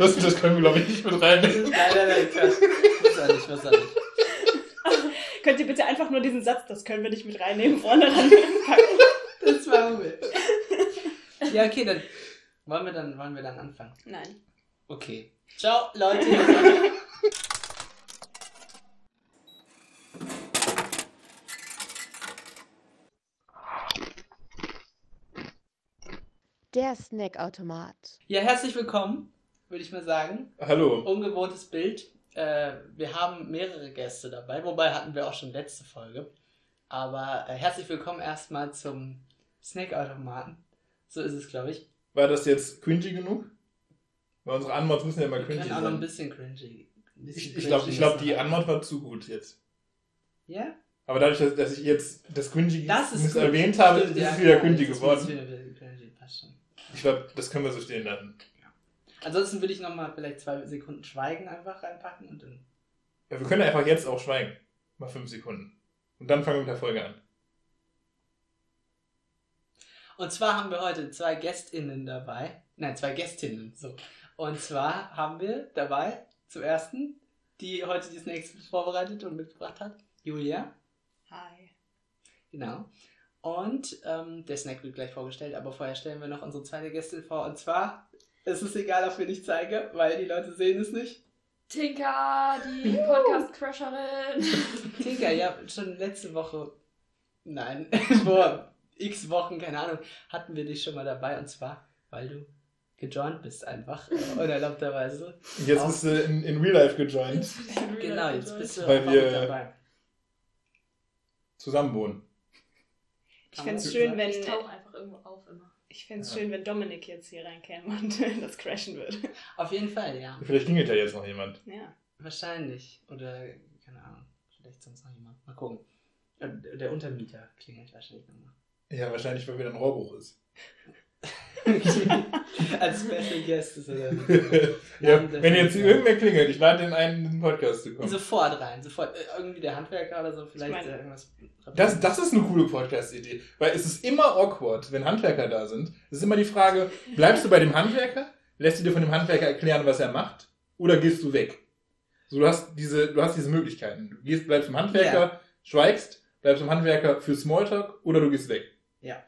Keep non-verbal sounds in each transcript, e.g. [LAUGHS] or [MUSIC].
Das, das können wir, glaube ich, nicht mit reinnehmen. Nein, nein, nein, Quatsch. [LAUGHS] Muss er nicht, muss er nicht. Könnt ihr bitte einfach nur diesen Satz, das können wir nicht mit reinnehmen, vorne ranpacken? Das war wir. Ja, okay, dann wollen wir dann, wollen wir dann anfangen. Nein. Okay. Ciao, Leute. Der Snackautomat. Ja, herzlich willkommen, würde ich mal sagen. Hallo. Ungewohntes Bild. Äh, wir haben mehrere Gäste dabei, wobei hatten wir auch schon letzte Folge. Aber äh, herzlich willkommen erstmal zum Snackautomaten. So ist es, glaube ich. War das jetzt cringy genug? Weil unsere Anmods müssen ja immer cringy können auch noch ein sein. bisschen cringy. ein bisschen Ich, glaube, ich glaub, die. Anmod war zu gut jetzt. Ja? Aber dadurch, dass, dass ich jetzt das cringy Das ist erwähnt habe, Stimmt, ist ja, es wieder genau, cringy geworden. es wieder cringy, passt schon. Ich glaube, das können wir so stehen lassen. Ansonsten würde ich nochmal vielleicht zwei Sekunden Schweigen einfach reinpacken und dann. Ja, wir können einfach jetzt auch schweigen. Mal fünf Sekunden. Und dann fangen wir mit der Folge an. Und zwar haben wir heute zwei GästInnen dabei. Nein, zwei Gästinnen. So. Und zwar haben wir dabei zum ersten, die heute die Snacks vorbereitet und mitgebracht hat. Julia. Hi. Genau. Und ähm, der Snack wird gleich vorgestellt, aber vorher stellen wir noch unsere zweite Gästin vor. Und zwar, es ist egal, ob wir nicht zeige, weil die Leute sehen es nicht. Tinka, die Podcast-Crasherin. [LAUGHS] Tinker, ja, schon letzte Woche, nein, [LAUGHS] vor x Wochen, keine Ahnung, hatten wir dich schon mal dabei. Und zwar, weil du gejoint bist einfach, äh, unerlaubterweise. Jetzt Auch- bist du in, in Real Life gejoint. Genau, jetzt bist du Weil einfach wir- dabei. Zusammen wohnen. Ich Kann fände es schön, wenn. Ich fände es Ja. schön, wenn Dominik jetzt hier reinkäme und [LAUGHS] das crashen würde. Auf jeden Fall, ja. Vielleicht klingelt ja jetzt noch jemand. Ja. Wahrscheinlich. Oder, keine Ahnung, vielleicht sonst noch jemand. Mal gucken. Äh, Der Untermieter klingelt wahrscheinlich nochmal. Ja, wahrscheinlich, weil wieder ein Rohrbruch ist. [LAUGHS] Als Special Guest ist er dann. [LAUGHS] ja, wenn jetzt hier irgendwer klingelt, ich lade den ein, in den Podcast zu kommen. Sofort rein, sofort. Äh, Irgendwie der Handwerker oder so, vielleicht Ich mein- äh, irgendwas. Das, das ist eine coole Podcast-Idee. Weil es ist immer awkward, wenn Handwerker da sind. Es ist immer die Frage, bleibst du bei dem Handwerker? Lässt du dir von dem Handwerker erklären, was er macht? Oder gehst du weg? So, du hast diese, du hast diese Möglichkeiten. Du gehst, bleibst beim Handwerker, schweigst, bleibst beim Handwerker für Smalltalk oder du gehst weg. Ja.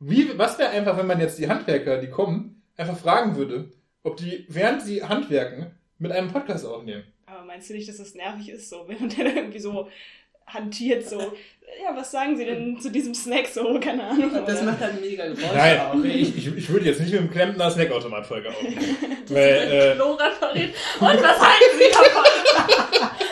Wie, was wäre einfach, wenn man jetzt die Handwerker, die kommen, einfach fragen würde, ob die, während sie handwerken, mit einem Podcast aufnehmen? Aber meinst du nicht, dass das nervig ist, so, während er da irgendwie so hantiert, so, ja, was sagen Sie denn zu diesem Snack, so, keine Ahnung. Und das oder? macht halt mega Geräusche Nein, auch. ich, ich, ich würde jetzt nicht mit dem Klempner Snackautomat-Folge aufnehmen. [LAUGHS] Weil, äh. Und was halten Sie davon? [LAUGHS]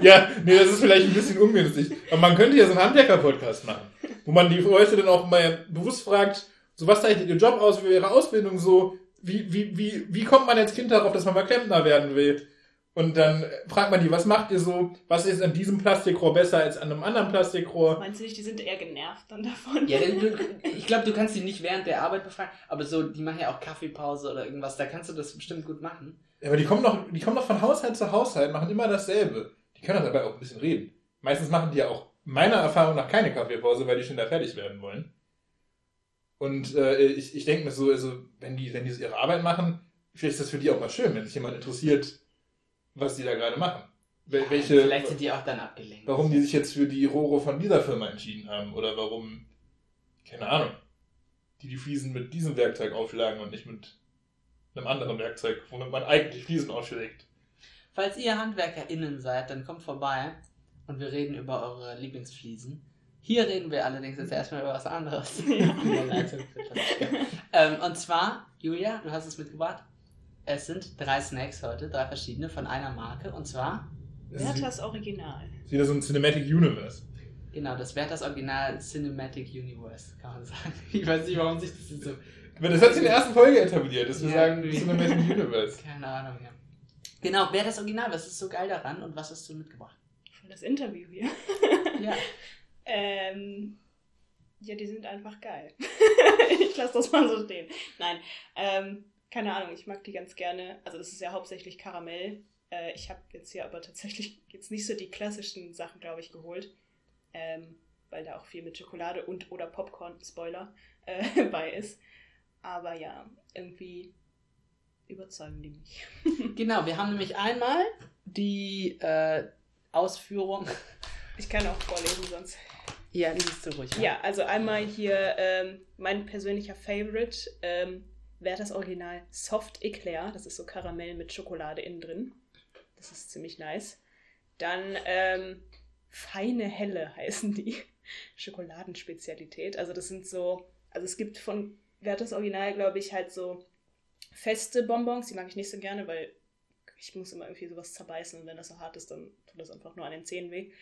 [LAUGHS] Ja, nee, das ist vielleicht ein bisschen ungünstig. Aber man könnte ja so einen Handwerker-Podcast machen, wo man die Leute dann auch mal bewusst fragt, so was zeichnet ihr Job aus, wie ihre Ausbildung so, wie, wie, wie, wie kommt man als Kind darauf, dass man mal Klempner werden will? Und dann fragt man die, was macht ihr so? Was ist an diesem Plastikrohr besser als an einem anderen Plastikrohr? Meinst du nicht, die sind eher genervt dann davon? Ja, denn du, ich glaube, du kannst die nicht während der Arbeit befragen, aber so, die machen ja auch Kaffeepause oder irgendwas, da kannst du das bestimmt gut machen. Ja, aber die kommen doch, die kommen doch von Haushalt zu Haushalt, machen immer dasselbe. Die können doch dabei auch ein bisschen reden. Meistens machen die ja auch meiner Erfahrung nach keine Kaffeepause, weil die schneller fertig werden wollen. Und äh, ich, ich denke mir so, also, wenn die, wenn die so ihre Arbeit machen, vielleicht ist das für die auch mal schön, wenn sich jemand interessiert, was die da gerade machen. Wel welche, Vielleicht sind die auch dann abgelenkt. warum die sich jetzt für die Rohre von dieser Firma entschieden haben oder warum, keine Ahnung, die die Fliesen mit diesem Werkzeug aufschlagen und nicht mit einem anderen Werkzeug, womit man eigentlich Fliesen aufschlägt. Falls ihr HandwerkerInnen seid, dann kommt vorbei und wir reden über eure Lieblingsfliesen. Hier reden wir allerdings jetzt erstmal über was anderes. [LAUGHS] [LAUGHS] Überleitung. ähm, und zwar, Julia, du hast es mitgebracht. Es sind drei Snacks heute, drei verschiedene von einer Marke. Und zwar, Das ist Werthers Original. wie- wieder so ein Cinematic Universe. genau, das wäre das Original Cinematic Universe, kann man sagen. [LAUGHS] Ich weiß nicht, warum sich das jetzt so. Aber das hat sich in der ersten Folge etabliert, dass wir Ja, sagen. Cinematic Universe. Keine Ahnung, ja. Genau, wer das Original? Was ist so geil daran und was hast du mitgebracht? Das Interview hier. [LAUGHS] Ja. Ähm, ja, die sind einfach geil. [LAUGHS] ich lasse das mal so stehen. Nein, ähm, keine Ahnung, ich mag die ganz gerne. Also das ist ja hauptsächlich Karamell. Äh, ich habe jetzt hier aber tatsächlich jetzt nicht so die klassischen Sachen, glaube ich, geholt. Ähm, weil da auch viel mit Schokolade und oder Popcorn, Spoiler, äh, [LAUGHS] bei ist. Aber ja, irgendwie überzeugen die mich. [LAUGHS] Genau, wir haben nämlich einmal die äh, Ausführung. Ich kann auch vorlesen sonst. Ja, liest du ruhig. Ja, also einmal hier ähm, mein persönlicher Favorite. Ähm, wäre das Original Soft Eclair. Das ist so Karamell mit Schokolade innen drin. Das ist ziemlich nice. Dann ähm, feine Helle heißen die. [LAUGHS] Schokoladenspezialität. Also das sind so, also es gibt von Werthers Original, glaube ich, halt so feste Bonbons. Die mag ich nicht so gerne, weil ich muss immer irgendwie sowas zerbeißen und wenn das so hart ist, dann tut das einfach nur an den Zähnen weh.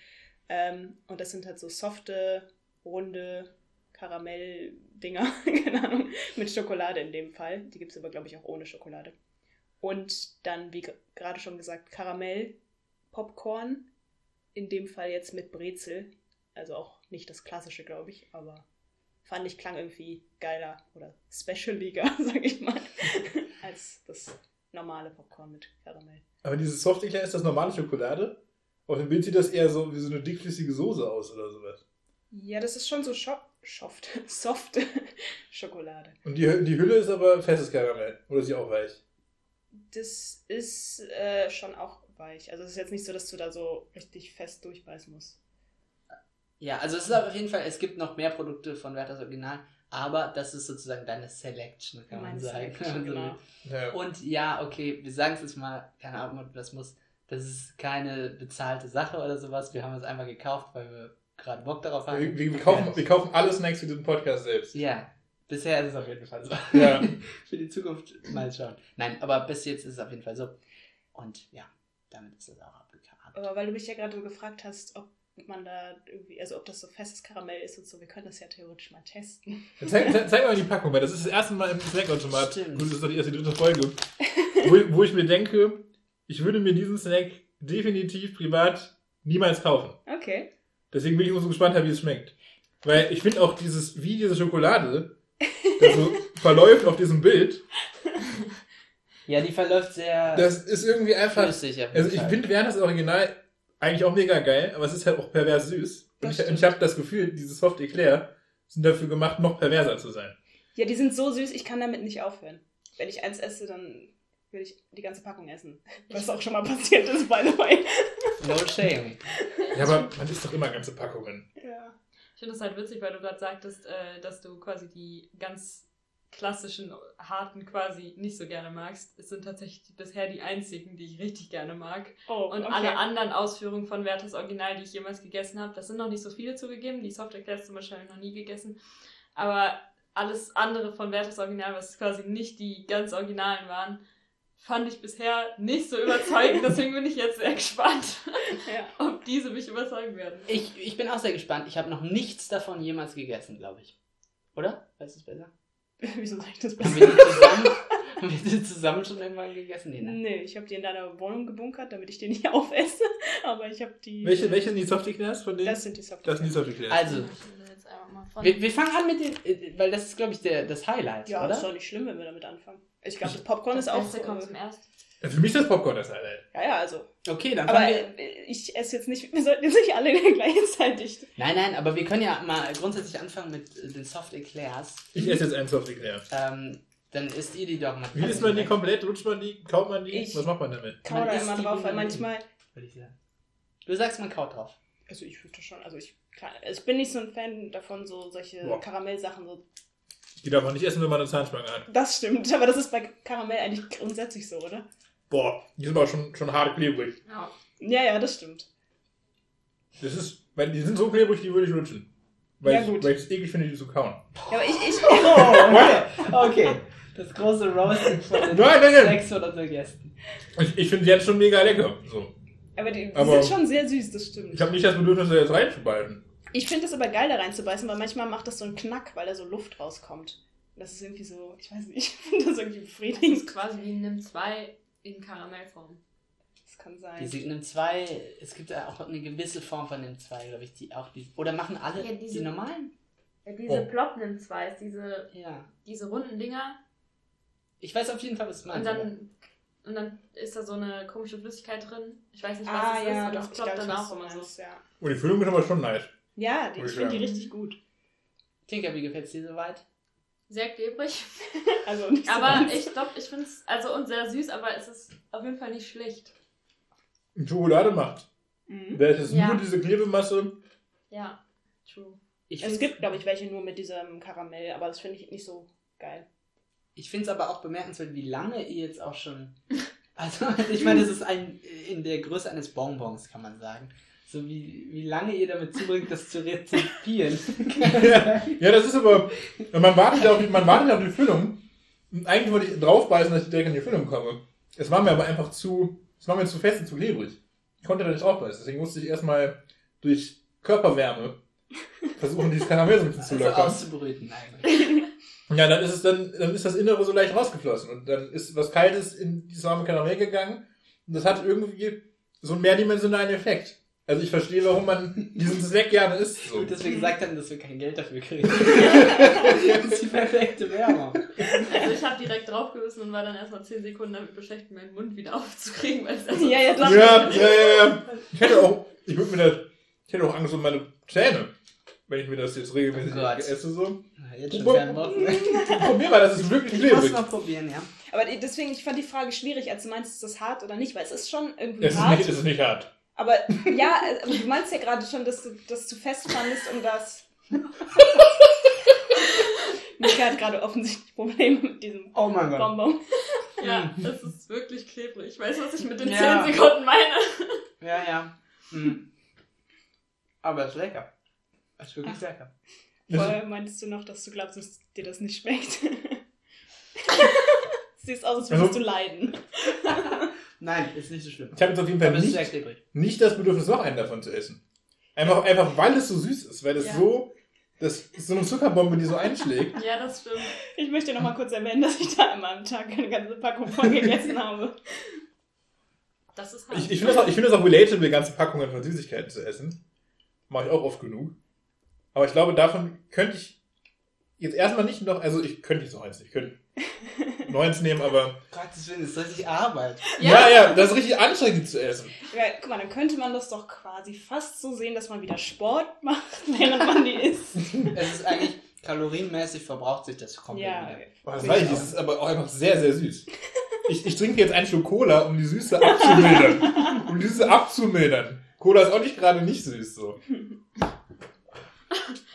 Ähm, und das sind halt so softe, runde Karamell-Dinger, [LAUGHS] keine Ahnung, mit Schokolade in dem Fall. Die gibt es aber, glaube ich, auch ohne Schokolade. Und dann, wie gerade schon gesagt, Karamell, Popcorn, in dem Fall jetzt mit Brezel. Also auch nicht das klassische, glaube ich, aber fand ich klang irgendwie geiler oder specialiger, [LAUGHS] sag ich mal, als das normale Popcorn mit Karamell. Aber dieses Soft Eclair ist das normale Schokolade? Auf dem Bild sieht das eher so wie so eine dickflüssige Soße aus oder sowas. Ja, das ist schon so soft, [LAUGHS] soft Schokolade. Und die, die Hülle ist aber festes Karamell. Oder ist sie auch weich? Das ist äh, schon auch weich. Also es ist jetzt nicht so, dass du da so richtig fest durchbeißen musst. Ja, also es ist auf jeden Fall, es gibt noch mehr Produkte von Werthers Original, aber das ist sozusagen deine Selection, kann man Meine sagen. Selection, [LAUGHS] Also, genau. Ja. Und ja, okay, wir sagen es jetzt mal, keine Ahnung, man das muss. Das ist keine bezahlte Sache oder sowas. Wir haben es einfach gekauft, weil wir gerade Bock darauf haben. Wir, wir, wir, kaufen, wir kaufen alle Snacks für diesen Podcast selbst. Ja, bisher ist es auf jeden Fall so. Ja. [LAUGHS] Für die Zukunft mal schauen. Nein, aber bis jetzt ist es auf jeden Fall so. Und ja, damit ist es auch abgekarrt. Aber weil du mich ja gerade so gefragt hast, ob man da irgendwie, also ob das so festes Karamell ist und so, wir können das ja theoretisch mal testen. Dann Zeig, zeig, zeig mal die Packung, weil das ist das erste Mal im Snackautomat. Stimmt. Gut, das ist doch die erste, dritte Folge. wo, ich- wo ich mir denke, ich würde mir diesen Snack definitiv privat niemals kaufen. Okay. Deswegen bin ich immer so gespannt, wie es schmeckt. Weil ich finde auch dieses, wie diese Schokolade, das so [LAUGHS] verläuft auf diesem Bild, Ja, die verläuft sehr das ist irgendwie einfach. flüssig. Also ich finde während das Original eigentlich auch mega geil, aber es ist halt auch pervers süß. Und Das ich, und ich habe das Gefühl, diese Soft Eclair sind dafür gemacht, noch perverser zu sein. Ja, die sind so süß, ich kann damit nicht aufhören. Wenn ich eins esse, dann will ich die ganze Packung essen. Was auch schon mal passiert ist, by the way. No shame. Ja, aber man isst doch immer ganze Packungen. Ja. Ich finde es halt witzig, weil du gerade sagtest, äh, dass du quasi die ganz klassischen, harten quasi nicht so gerne magst. Es sind tatsächlich bisher die einzigen, die ich richtig gerne mag. Oh, Und okay. alle anderen Ausführungen von Werthers Original, die ich jemals gegessen habe, das sind noch nicht so viele zugegeben. Die Soft Eclairs zum Beispiel habe ich noch nie gegessen. Aber alles andere von Werthers Original, was quasi nicht die ganz Originalen waren, fand ich bisher nicht so überzeugend. [LAUGHS] Deswegen bin ich jetzt sehr gespannt, [LAUGHS] Ja. ob diese mich überzeugen werden. Ich, ich bin auch sehr gespannt. Ich habe noch nichts davon jemals gegessen, glaube ich. Oder? Weißt du es besser? [LAUGHS] Wieso sag ich das Haben besser? wir, die zusammen, haben wir die zusammen schon irgendwann gegessen? Nee, ne? Nee, ich habe die in deiner Wohnung gebunkert, damit ich die nicht [LAUGHS] aufesse. Aber ich habe die. Welche, welche sind die Soft Eclairs von denen? Das sind die Soft Das sind die Soft Eclairs. Also, Ich will jetzt einfach mal von- wir, wir fangen an mit den, weil das ist, glaube ich, der, das Highlight, Ja, ist oder? doch nicht schlimm, wenn wir damit anfangen. Ich glaube, das Popcorn ist auch. Beste kommt zum ersten. Ja, Für mich ist das Popcorn das Highlight. Ja, ja, also. Okay, dann Aber wir. äh, ich esse jetzt nicht. [LAUGHS] Wir sollten jetzt nicht alle gleichzeitig. Nein, nein, aber wir können ja mal grundsätzlich anfangen mit äh, den Soft Eclairs. Ich esse jetzt einen Soft Eclair. Ähm, dann isst ihr die doch mal. Wie isst man die komplett? Rutscht man die? Kaut man die? Ich- Was macht man damit? Kau Man da immer drauf, weil manchmal. Würde ich sagen. Du sagst, man kaut drauf. Also ich würde schon. Also ich. Klar, ich bin nicht so ein Fan davon, so solche Boah. Karamellsachen. So. Die darf man nicht essen, wenn man eine Zahnspange hat. Das stimmt, aber das ist bei Karamell eigentlich grundsätzlich so, oder? Boah, die sind aber schon, schon hart klebrig. Ja. Ja, ja, das stimmt. Das ist, weil die sind so klebrig, die würde ich lutschen. Weil, Ja, ich, gut. weil ich es eklig finde, die zu kauen. Ja, aber ich. ich [LAUGHS] Oh, okay. okay. Das große Roasting von den Nein, nein, nein. 600 Gästen. Ich, ich finde die jetzt schon mega lecker. So. aber die, die Aber- sind schon sehr süß, das stimmt. Ich habe nicht das Bedürfnis, da jetzt reinzubeißen. Ich finde es aber geil, da reinzubeißen, weil manchmal macht das so einen Knack, weil da so Luft rauskommt. Das ist irgendwie so, ich weiß nicht, [LAUGHS] ich finde das irgendwie Das ist befriedigend. quasi wie Nimm 2 in Karamellform. Das kann sein. Die Signem 2, es gibt ja auch eine gewisse Form von dem 2, glaube ich, die auch die. Oder machen alle Ja, diese- die normalen? Ja, diese Oh. Plop Nimm 2 ist diese, Ja. diese runden Dinger Ich weiß auf jeden Fall, was du und dann, und dann ist da so eine komische Flüssigkeit drin. Ich weiß nicht, was ah, das ist ja, und doch, das ploppt dann auch immer so. meinst, ja. Und die Füllung ist aber schon nice. Ja, die, ich finde die richtig gut. Tinker, wie gefällt es dir soweit? Sehr klebrig. [LAUGHS] Also nicht so Aber ganz. ich glaube, ich finde es, also und sehr süß, aber es ist auf jeden Fall nicht schlecht. Schokolade macht. Mhm. Wäre es Ja. nur diese Klebemasse. Ja, true. Ich Es gibt, glaube ich, welche nur mit diesem Karamell, aber das finde ich nicht so geil. Ich finde es aber auch bemerkenswert, wie lange ihr jetzt auch schon. [LAUGHS] Also, ich meine, es ist ein in der Größe eines Bonbons, kann man sagen. So wie, wie lange ihr damit zubringt, das zu rezipieren. [LAUGHS] Ja, das ist aber. Man wartet auf die, man wartet auf die Füllung. Und eigentlich wollte ich draufbeißen, dass ich direkt in die Füllung komme. Es war mir aber einfach zu. Es war mir zu fest und zu klebrig. Ich konnte da nicht draufbeißen. Deswegen musste ich erstmal durch Körperwärme versuchen, dieses Karamell so ein bisschen zu also lockern. auszubrüten eigentlich. Ja, dann ist es dann, dann ist das Innere so leicht rausgeflossen und dann ist was Kaltes in dieses warme Karamell gegangen und das hat irgendwie so einen mehrdimensionalen Effekt. Also ich verstehe, warum man diesen Snack gerne isst. [LAUGHS] So. Gut, dass wir gesagt haben, dass wir kein Geld dafür kriegen. [LAUGHS] das ist die perfekte Werbung. Also ich habe direkt draufgebissen und war dann erstmal 10 Sekunden damit beschäftigt, meinen Mund wieder aufzukriegen, weil es erst Ja, ja, das- [LAUGHS] Ja, ja, ja, ja. Ich hätte auch, ich würde mir das, ich hätte auch Angst um meine Zähne, wenn ich mir das jetzt regelmäßig Oh esse so. Na, Jetzt schon. Probier mal, das ist wirklich Ich muss mal probieren, ja. Aber deswegen, ich fand die Frage schwierig, als du meinst, ist das hart oder nicht, weil es ist schon irgendwie Es ist hart. nicht, es ist nicht hart. Aber ja, äh, du meinst ja gerade schon, dass du das zu fest fandest und das. [LAUGHS] Mika hat gerade offensichtlich Probleme mit diesem Oh mein Gott. Bonbon. Ja, es ist wirklich klebrig. Ich weiß, was ich mit den Ja. 10 Sekunden meine. Ja, ja. Mhm. Aber es ist lecker. Es ist wirklich lecker. Vorher meintest du noch, dass du glaubst, dass dir das nicht schmeckt. [LAUGHS] Siehst aus, als würdest Also- du leiden. [LAUGHS] Nein, ist nicht so schlimm. Ich habe jetzt auf jeden Fall nicht, nicht das Bedürfnis, noch einen davon zu essen. Einfach, einfach weil es so süß ist, weil es Ja. so, das ist so eine Zuckerbombe, die so einschlägt. Ja, das stimmt. Ich möchte noch mal kurz erwähnen, dass ich da immer am Tag eine ganze Packung von gegessen habe. Das ist hart. Ich, ich finde das, auch- ich finde das auch relatable, ganze Packungen von Süßigkeiten zu essen. Mache ich auch oft genug. Aber ich glaube, davon könnte ich jetzt erstmal nicht noch, also ich könnte jetzt noch eins, ich könnte [LAUGHS] eins nehmen, aber Gottes Willen, das ist richtig Arbeit. ja, ja, das ist richtig anstrengend die zu essen. Ja, guck mal, dann könnte man das doch quasi fast so sehen, dass man wieder Sport macht, [LAUGHS] während man die isst. Es ist eigentlich kalorienmäßig verbraucht sich das komplett. Ja. Boah, das weiß ich, das ist aber auch einfach sehr, sehr süß. Ich, ich trinke jetzt einen Schluck Cola, um die Süße abzumildern. um die Süße abzumildern. Cola ist auch nicht gerade nicht süß so. [LAUGHS]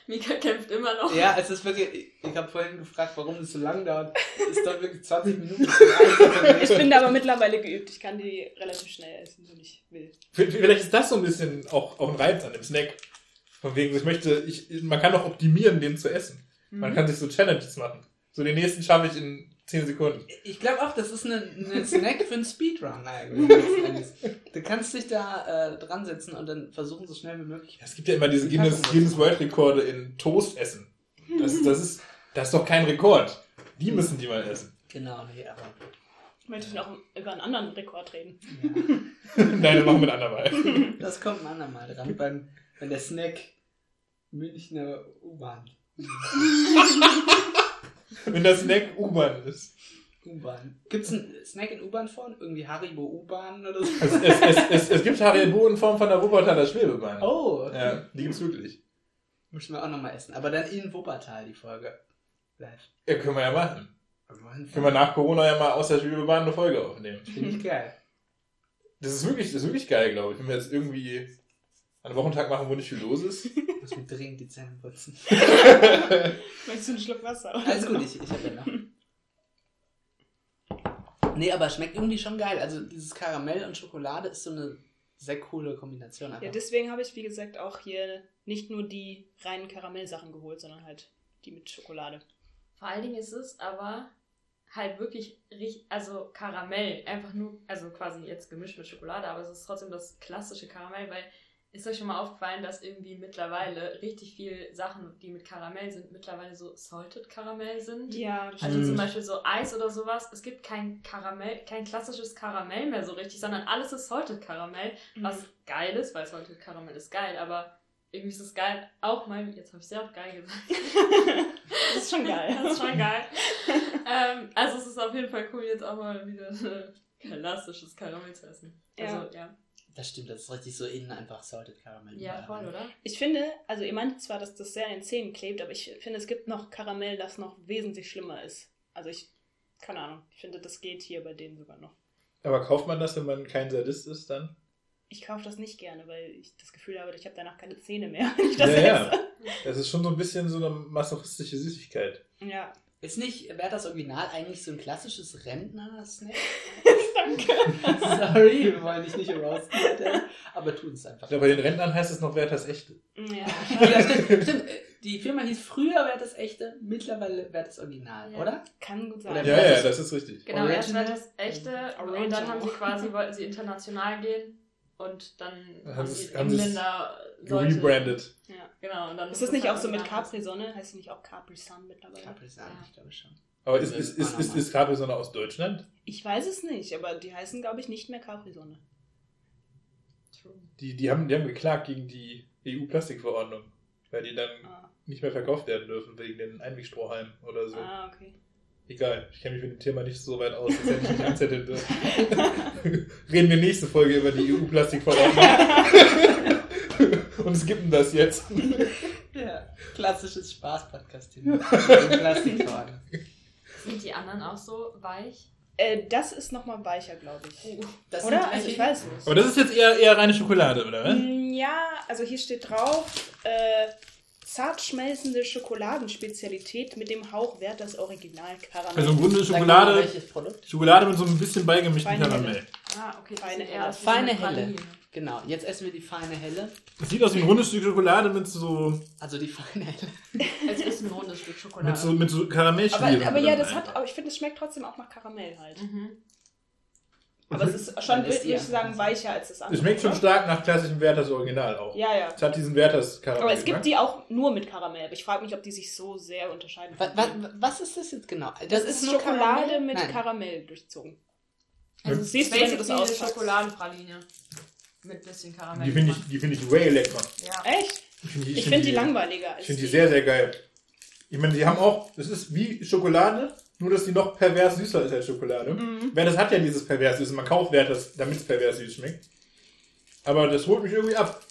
Mika kämpft immer noch. Ja, es ist wirklich, ich, ich habe vorhin gefragt, warum es so lang dauert. Es dauert wirklich 20 Minuten. bis zum Einsatz. Ich bin da aber mittlerweile geübt. Ich kann die relativ schnell essen, wenn ich will. Vielleicht ist das so ein bisschen auch, auch ein Reiz an dem Snack. Von wegen, ich möchte, ich, man kann auch optimieren, den zu essen. Man kann sich so Challenges machen. So den nächsten schaffe ich in 10 Sekunden. Ich glaube auch, das ist ein ein Snack für einen Speedrun eigentlich. Du kannst dich da äh, dran setzen und dann versuchen, so schnell wie möglich. Ja, es gibt ja immer diese Guinness, Guinness World Rekorde in Toast essen. Das, das, ist, das ist doch kein Rekord. Die müssen die mal essen. Genau, nee, aber. Möchte ich noch über einen anderen Rekord reden. Ja. [LAUGHS] Nein, wir machen mit andermal. Das kommt ein andermal dran, beim, wenn der Snack Münchner U-Bahn. [LAUGHS] Wenn das Snack U-Bahn ist. U-Bahn. Gibt es einen Snack in U-Bahn-Form? Irgendwie Haribo U-Bahn oder so? Es, es, es, es, es gibt Haribo in Form von der Wuppertaler Schwebebahn. Oh, okay. Ja, die gibt's wirklich. Müssen wir auch nochmal essen. Aber dann in Wuppertal die Folge. Live. Ja, können wir ja machen. Finde Können wir nach Corona ja mal aus der Schwebebahn eine Folge aufnehmen. ich geil. Das ist wirklich, das ist wirklich geil, glaube ich. Wenn wir jetzt irgendwie einen Wochentag machen, wo nicht viel los ist. [LAUGHS] Muss mir dringend die Zähne putzen. [LAUGHS] Möchtest du einen Schluck Wasser? Alles gut, ich, ich habe ja noch. Nee, aber schmeckt irgendwie schon geil. Also dieses Karamell und Schokolade ist so eine sehr coole Kombination. Ja, Einfach. deswegen habe ich, wie gesagt, auch hier nicht nur die reinen Karamellsachen geholt, sondern halt die mit Schokolade. Vor allen Dingen ist es aber halt wirklich richtig, also Karamell, einfach nur, also quasi jetzt gemischt mit Schokolade, aber es ist trotzdem das klassische Karamell, weil ist euch schon mal aufgefallen, dass irgendwie mittlerweile richtig viel Sachen, die mit Karamell sind, mittlerweile so salted Karamell sind? Ja, Also Mhm. zum Beispiel so Eis oder sowas. Es gibt kein Karamell, kein klassisches Karamell mehr so richtig, sondern alles ist Salted Karamell, Mhm. was geil ist, weil Salted Karamell ist geil, aber irgendwie ist es geil, auch mal, jetzt habe ich sehr oft geil gesagt. [LAUGHS] Das ist schon geil. das ist schon geil. ähm, also es ist auf jeden Fall cool, jetzt auch mal wieder äh, klassisches Karamell zu essen. Also, ja. Das stimmt, das ist richtig so innen einfach Salted Caramel. Ja, voll, oder? Ich finde, also ihr meint zwar, dass das sehr an den Zähnen klebt, aber ich finde, es gibt noch Karamell, das noch wesentlich schlimmer ist. Also ich, keine Ahnung, ich finde, das geht hier bei denen sogar noch. Aber kauft man das, wenn man kein Sadist ist, dann? Ich kaufe das nicht gerne, weil ich das Gefühl habe, ich habe danach keine Zähne mehr, [LAUGHS] wenn ich das Ja, ja. esse. Das ist schon so ein bisschen so eine masochistische Süßigkeit. Ja, Ist nicht, wäre das Original eigentlich so ein klassisches Rentner-Snack? [LAUGHS] danke. [LAUGHS] Sorry, wir wollen dich nicht Leute, aber tun es einfach. Ja, bei den Rentnern heißt es noch Werthers Echte. Ja. Ja, stimmt, stimmt. Die Firma hieß früher Wert das echte, mittlerweile Wert das Original, Ja. oder? Kann gut sein. Oder Ja, ja, das ist richtig. Genau, erst Original. war das echte Original. und dann haben sie quasi, wollten sie international gehen und dann Haben haben sie's Engländer Leute- Rebranded. Ja. Genau, und dann Ist das nicht auch so mit. Capri-Sonne? Heißt die nicht auch Capri-Sun mittlerweile? Capri-Sun, Ja. ich glaube schon. Aber ist, ist, ist, ist, ist Capri-Sonne aus Deutschland? Ich weiß es nicht, aber die heißen, glaube ich, nicht mehr Capri-Sonne. True. Die, die, haben, die haben geklagt gegen die EU-Plastikverordnung, weil die dann Ah, nicht mehr verkauft werden dürfen wegen den Einwegstrohhalmen oder so. ah okay. Egal, ich kenne mich mit dem Thema nicht so weit aus, dass hätte ich nicht anzetteln dürfen. [LAUGHS] Reden wir nächste Folge über die EU-Plastikverordnung. [LAUGHS] Und skippen das jetzt. Ja, klassisches Spaß-Podcast-Thema. [LAUGHS] Plastikwagen. Sind die anderen auch so weich? Äh, das ist nochmal weicher, glaube ich. Das Oder? Also ich weiß nicht. Aber das ist jetzt eher, eher reine Schokolade, oder? Mm, Ja, also hier steht drauf, äh, zart schmelzende Schokoladenspezialität mit dem Hauch Werthers Original Karamell. Also im Grunde Schokolade? Schokolade mit so ein bisschen beigemischten Karamell. Ah, okay. das Feine Helle. Feine eine Helle. Genau, jetzt essen wir die feine Helle. Es sieht aus wie ein rundes Stück Schokolade mit so, Also die feine Helle. [LAUGHS] Es ist ein rundes Stück Schokolade. mit so, mit so Karamellschlieren. aber, aber ja, das hat, aber ich finde, es schmeckt trotzdem auch nach Karamell halt. Mhm. Aber es ist schon, Dann ist würde ich sagen, weicher als das andere. Es schmeckt schon stark nach klassischem Werthers Original auch. Ja, ja. Es hat diesen Werthers Karamell. Aber es gibt ne? die auch nur mit Karamell. Aber ich frage mich, ob die sich so sehr unterscheiden. Was, was, was ist das jetzt genau? Das, ist nur Schokolade Karamell? mit Nein. Karamell durchzogen. Also es Siehst ist du, wenn du das auspackst? Schokoladenpraline. Mit bisschen Karamell. Die finde ich, die finde ich way lecker. Ja. Echt? Ich finde die, Ich finde die langweiliger. als Ich finde die sehr, sehr geil. Ich meine, die haben auch, das ist wie Schokolade, nur dass die noch pervers süßer ist als Schokolade. Mhm. Weil das hat ja dieses pervers süße. Man kauft Wert, das- damit es pervers süß schmeckt. Aber das holt mich irgendwie ab.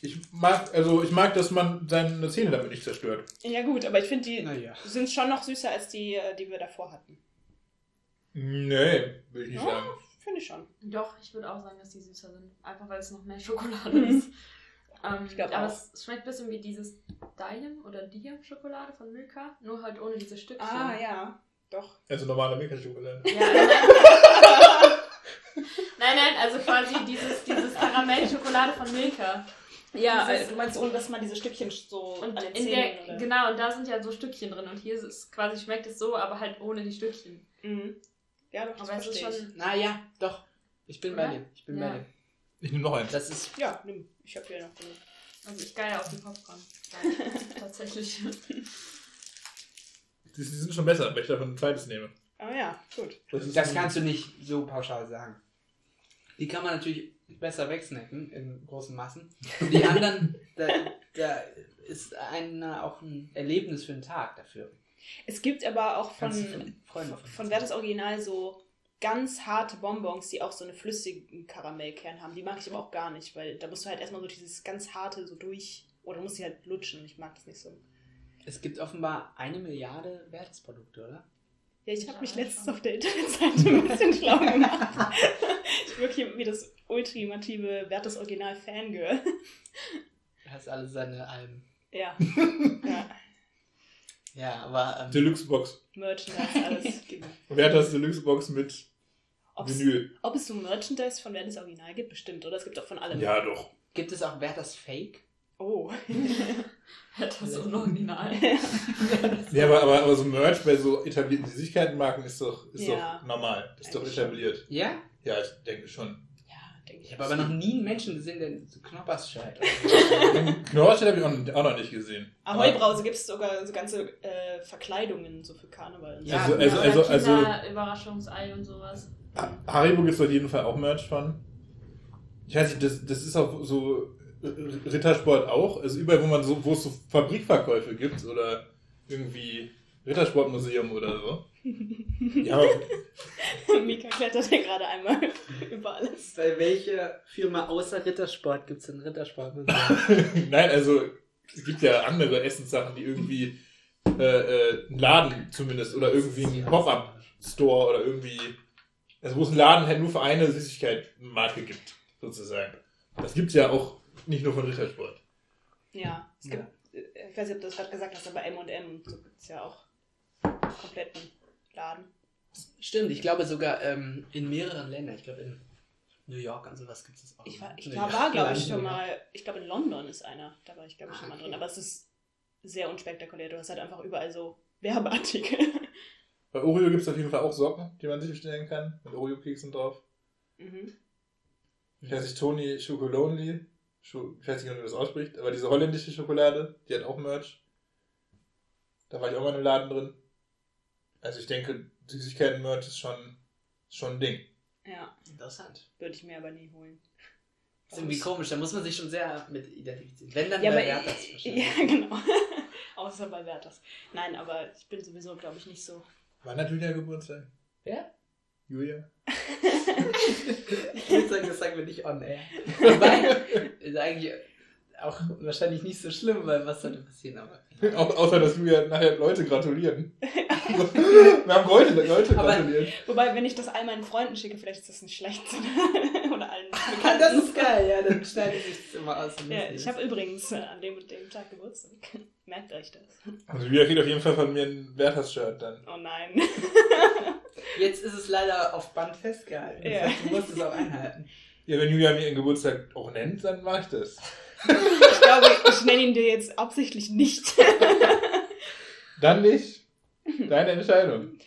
Ich mag, also ich mag, dass man seine Zähne damit nicht zerstört. Ja gut, aber ich finde, die Naja. sind schon noch süßer als die, äh, die wir davor hatten. Nee, will ich nicht Ja, sagen. Finde ich schon. Doch, ich würde auch sagen, dass die süßer sind. Einfach weil es noch mehr Schokolade Mhm. ist. Ähm, Ich glaub aber auch. es schmeckt ein bisschen wie dieses Diem oder Diem Schokolade von Milka, nur halt ohne diese Stückchen. Ah, ja. Doch. Also normale Milka-Schokolade. Ja, [LAUGHS] nein. nein, nein, also quasi dieses, dieses Karamell-Schokolade von Milka. Ja, Dieses- also, du meinst, ohne dass man diese Stückchen so Und an den in Zähnen der, oder? genau, und da sind ja so Stückchen drin. Und hier ist es quasi schmeckt es so, aber halt ohne die Stückchen. Mhm. Ja, doch, das Aber es ist verstehe schon. Naja, doch. Ich bin bei dir. Ich bin Ja. bei dir. Ich nehme noch einen. Das ist. Ja, nimm. Ich habe hier noch genug. Also ich gehe auf die Popcorn. [LAUGHS] Tatsächlich. Die, [LAUGHS] die sind schon besser, wenn ich davon ein zweites nehme. Aber ja, gut. ist Das kannst du nicht so pauschal sagen. Die kann man natürlich besser wegsnacken in großen Massen. Und die [LAUGHS] anderen, da, da ist ein, auch ein Erlebnis für den Tag dafür. Es gibt aber auch von, von von, Werthers Original so ganz harte Bonbons, die auch so einen flüssigen Karamellkern haben. Die mag ich aber auch gar nicht, weil da musst du halt erstmal so dieses ganz harte so durch. Oder musst sie halt lutschen. Ich mag das nicht so. Es gibt offenbar eine Milliarde Wertesprodukte, oder? Ja, ich habe mich schon. letztens auf der Internetseite ein bisschen schlau gemacht. ich wirke hier wie das ultimative Wertes Original Fangirl. Er hat alle seine Alben. Ja. [LAUGHS] ja. Ja, aber. Ähm, Deluxe Box. Merchandise, alles. [LAUGHS] genau. Werthers Deluxe Box mit Ob's, Vinyl. ob es so Merchandise von Wertes Original gibt, bestimmt, oder? Es gibt auch von allem. Ja, doch. Gibt es auch Werthers Fake? Oh. [LAUGHS] Das ist unoriginal. [LAUGHS] Ja, aber, aber, aber so Merch bei so etablierten Süßigkeitenmarken ist doch, ist Ja. doch normal. Ist doch etabliert. Ja? Ja, ich denke schon. Denke ich. Ich habe aber noch nie einen Menschen gesehen, der so Knoppers-Shirt. [LAUGHS] Knorrstedt habe ich auch noch, auch noch nicht gesehen. Ahoi Brause gibt es sogar so ganze äh, Verkleidungen so für Karneval. und so. Ja, also, genau, also, also, also Überraschungsei und sowas. Ha- Haribo gibt es auf jeden Fall auch Merch von. Ich weiß nicht, das, das ist auch so Rittersport auch. Also überall, wo man so, wo es so Fabrikverkäufe gibt oder irgendwie Rittersportmuseum oder so. Ja, [LAUGHS] Mika klettert ja gerade einmal [LAUGHS] über alles. Bei welcher Firma außer Rittersport gibt es denn Rittersport? [LAUGHS] Nein, also es gibt ja andere Essenssachen, die irgendwie äh, äh, einen Laden zumindest oder irgendwie einen Pop-Up-Store oder irgendwie, also wo es einen Laden halt nur für eine Süßigkeit-Marke gibt, sozusagen. Das gibt's ja auch nicht nur von Rittersport. Ja, es gibt, Ja. äh, ich weiß nicht, ob du das gerade gesagt hast, aber M&M, so gibt es ja auch kompletten Laden. Stimmt, ich glaube sogar ähm, in mehreren Ländern. Ich glaube in New York und sowas gibt es auch. Ich war, ich war, York, glaube ich, schon mal, ich glaube in London ist einer, da war ich glaube ich Ah, schon mal drin, aber es ist sehr unspektakulär, du hast halt einfach überall so Werbeartikel. [LAUGHS] Bei Oreo gibt's auf jeden Fall auch Socken, die man sich bestellen kann, mit Oreo-Keksen drauf. mhm. Ich weiß nicht, Tony Chocolonely, Scho- ich weiß nicht, wie man das ausspricht, aber diese holländische Schokolade, die hat auch Merch. Da war ich auch mal im Laden drin. Also ich denke, Süßigkeiten-Merch ist schon, ist schon ein Ding. Ja, Interessant. würde ich mir aber nie holen. Das ist irgendwie komisch, da muss man sich schon sehr mit identifizieren. Wenn dann Ja, bei Werthers [LAUGHS] ja, genau. [LAUGHS] Außer bei Werthers. Nein, aber ich bin sowieso, glaube ich, nicht so. Wann hat Julia Geburtstag? Wer? Julia? [LAUGHS] Ich würde sagen, das sagen wir nicht on air. Wobei, ist eigentlich auch wahrscheinlich nicht so schlimm, weil was sollte passieren, aber. [LAUGHS] Au außer, dass Julia nachher Leute gratulieren. [LAUGHS] Wir haben Leute, Leute gratuliert. Wobei, wenn ich das all meinen Freunden schicke, vielleicht ist das nicht schlecht. [LAUGHS] Oder allen Ah, Bekannten. das ist geil, ja, dann schneide ich es immer aus. Ja, ich habe übrigens äh, an dem und dem Tag Geburtstag. Merkt euch das. Also Julia kriegt auf jeden Fall von mir ein Werthers-Shirt dann. Oh nein. Jetzt ist es leider auf Band festgehalten. Das Ja. heißt, du musst es auch einhalten. Ja, wenn Julia mir ihren Geburtstag auch nennt, dann mache ich das. [LAUGHS] Ich glaube, ich nenne ihn dir jetzt absichtlich nicht. [LAUGHS] Dann nicht. Deine Entscheidung.